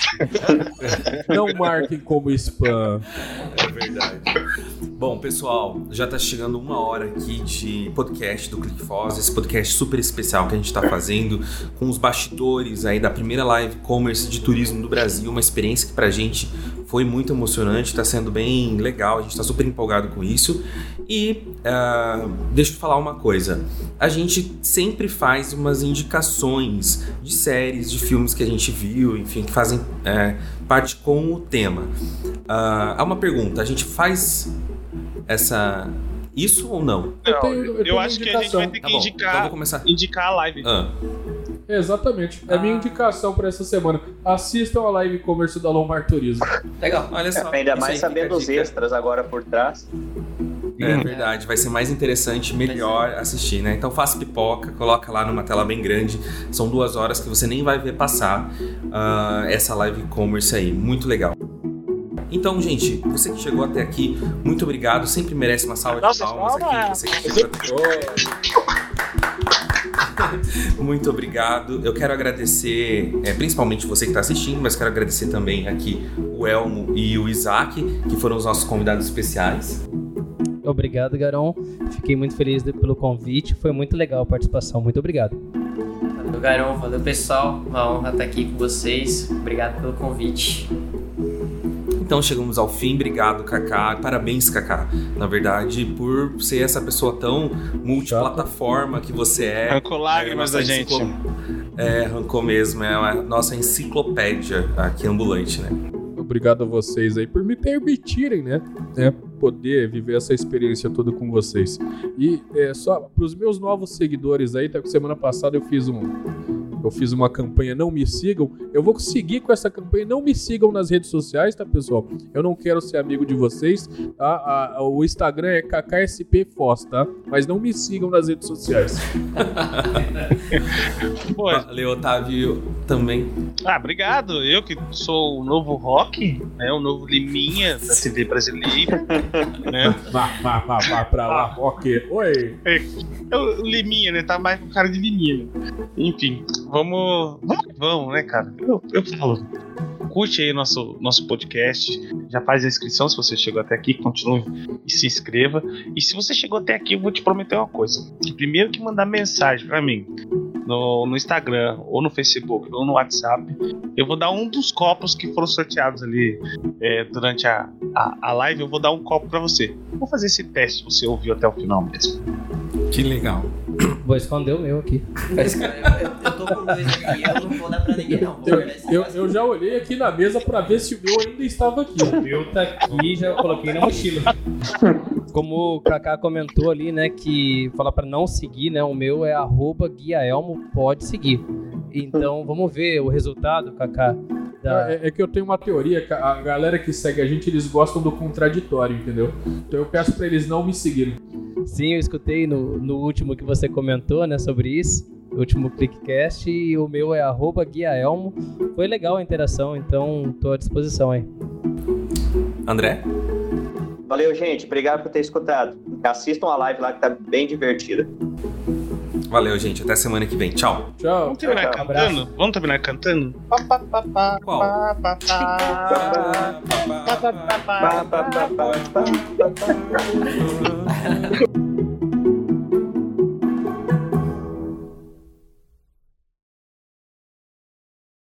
Não marquem como spam. É verdade. Bom, pessoal, já tá chegando uma hora aqui de podcast do ClickFoz, esse podcast super especial que a gente tá fazendo com os bastidores aí da primeira live commerce de turismo do Brasil, uma experiência que pra gente foi muito emocionante, está sendo bem legal, a gente está super empolgado com isso. E uh, deixa eu falar uma coisa: a gente sempre faz umas indicações de séries, de filmes que a gente viu, enfim, que fazem uh, parte com o tema. Uh, há uma pergunta: a gente faz essa isso ou não? Eu, tenho, eu, eu acho que a gente vai ter que tá indicar, então começar. indicar a live. Ah. Exatamente. É a minha indicação para essa semana. Assistam a live commerce da Lomar Turismo. Legal, olha só. É, ainda mais sabendo os extras agora por trás. É verdade, vai ser mais interessante, melhor assistir, né? Então faça pipoca, coloca lá numa tela bem grande. São duas horas que você nem vai ver passar uh, essa live commerce aí. Muito legal. Então, gente, você que chegou até aqui, muito obrigado. Sempre merece uma salva Nossa, de palmas aqui. Você que chegou até... muito obrigado. Eu quero agradecer, é, principalmente você que está assistindo, mas quero agradecer também aqui o Elmo e o Isaac, que foram os nossos convidados especiais. Obrigado, Garão. Fiquei muito feliz pelo convite. Foi muito legal a participação. Muito obrigado. Valeu, Garão. Valeu, pessoal. Uma honra estar aqui com vocês. Obrigado pelo convite. Então chegamos ao fim, obrigado Kaká, parabéns Kaká, na verdade por ser essa pessoa tão multiplataforma que você é. Arrancou lágrimas é, da gente. Enciclo... É, arrancou mesmo, é a nossa enciclopédia aqui ambulante, né? Obrigado a vocês aí por me permitirem, né? É, poder viver essa experiência toda com vocês. E é, só para os meus novos seguidores aí, tá? Semana passada eu fiz um, eu fiz uma campanha Não Me Sigam. Eu vou seguir com essa campanha Não Me Sigam nas redes sociais, tá, pessoal? Eu não quero ser amigo de vocês, tá? A, a, o Instagram é KKSPFOS, tá? Mas não me sigam nas redes sociais. Valeu, Otávio, também. Ah, obrigado. Eu que sou o novo rock, né? O novo Liminha da TV brasileira. né? Vá, vá, vá, vá pra lá, rock. Oi! É, o Liminha, né? Tá mais com cara de Liminha. Enfim, vamos. Vamos, vamos né, cara? Eu, eu falo. Curte aí nosso, nosso podcast. Já faz a inscrição se você chegou até aqui. Continue e se inscreva. E se você chegou até aqui, eu vou te prometer uma coisa. Primeiro que mandar mensagem para mim no, no Instagram, ou no Facebook, ou no WhatsApp, eu vou dar um dos copos que foram sorteados ali é, durante a, a, a, live. Eu vou dar um copo para você. Vou fazer esse teste, você ouviu até o final mesmo. Que legal. Vou esconder o meu aqui. eu, eu tô com dois aqui, eu não vou dar pra ninguém, não. Eu, eu, eu, já olhei aqui na mesa pra ver se o meu ainda estava aqui. O meu tá aqui já coloquei na mochila. Como o Kaká comentou ali, né, que fala pra não seguir, né, o meu é arroba guiaelmo, pode seguir. Então, vamos ver o resultado, Kaká. Da... É, é, que eu tenho uma teoria, a galera que segue a gente, eles gostam do contraditório, entendeu? Então eu peço pra eles não me seguirem. Sim, eu escutei no, no último que você comentou, né, sobre isso. O último Clickcast e o meu é arroba guiaelmo. Foi legal a interação, então tô à disposição aí. André? Valeu, gente. Obrigado por ter escutado. Assistam a live lá que tá bem divertida. Valeu, gente. Até semana que vem. Tchau. Tchau. Vamos terminar tchau, cantando? Abraço. Vamos terminar cantando? Qual?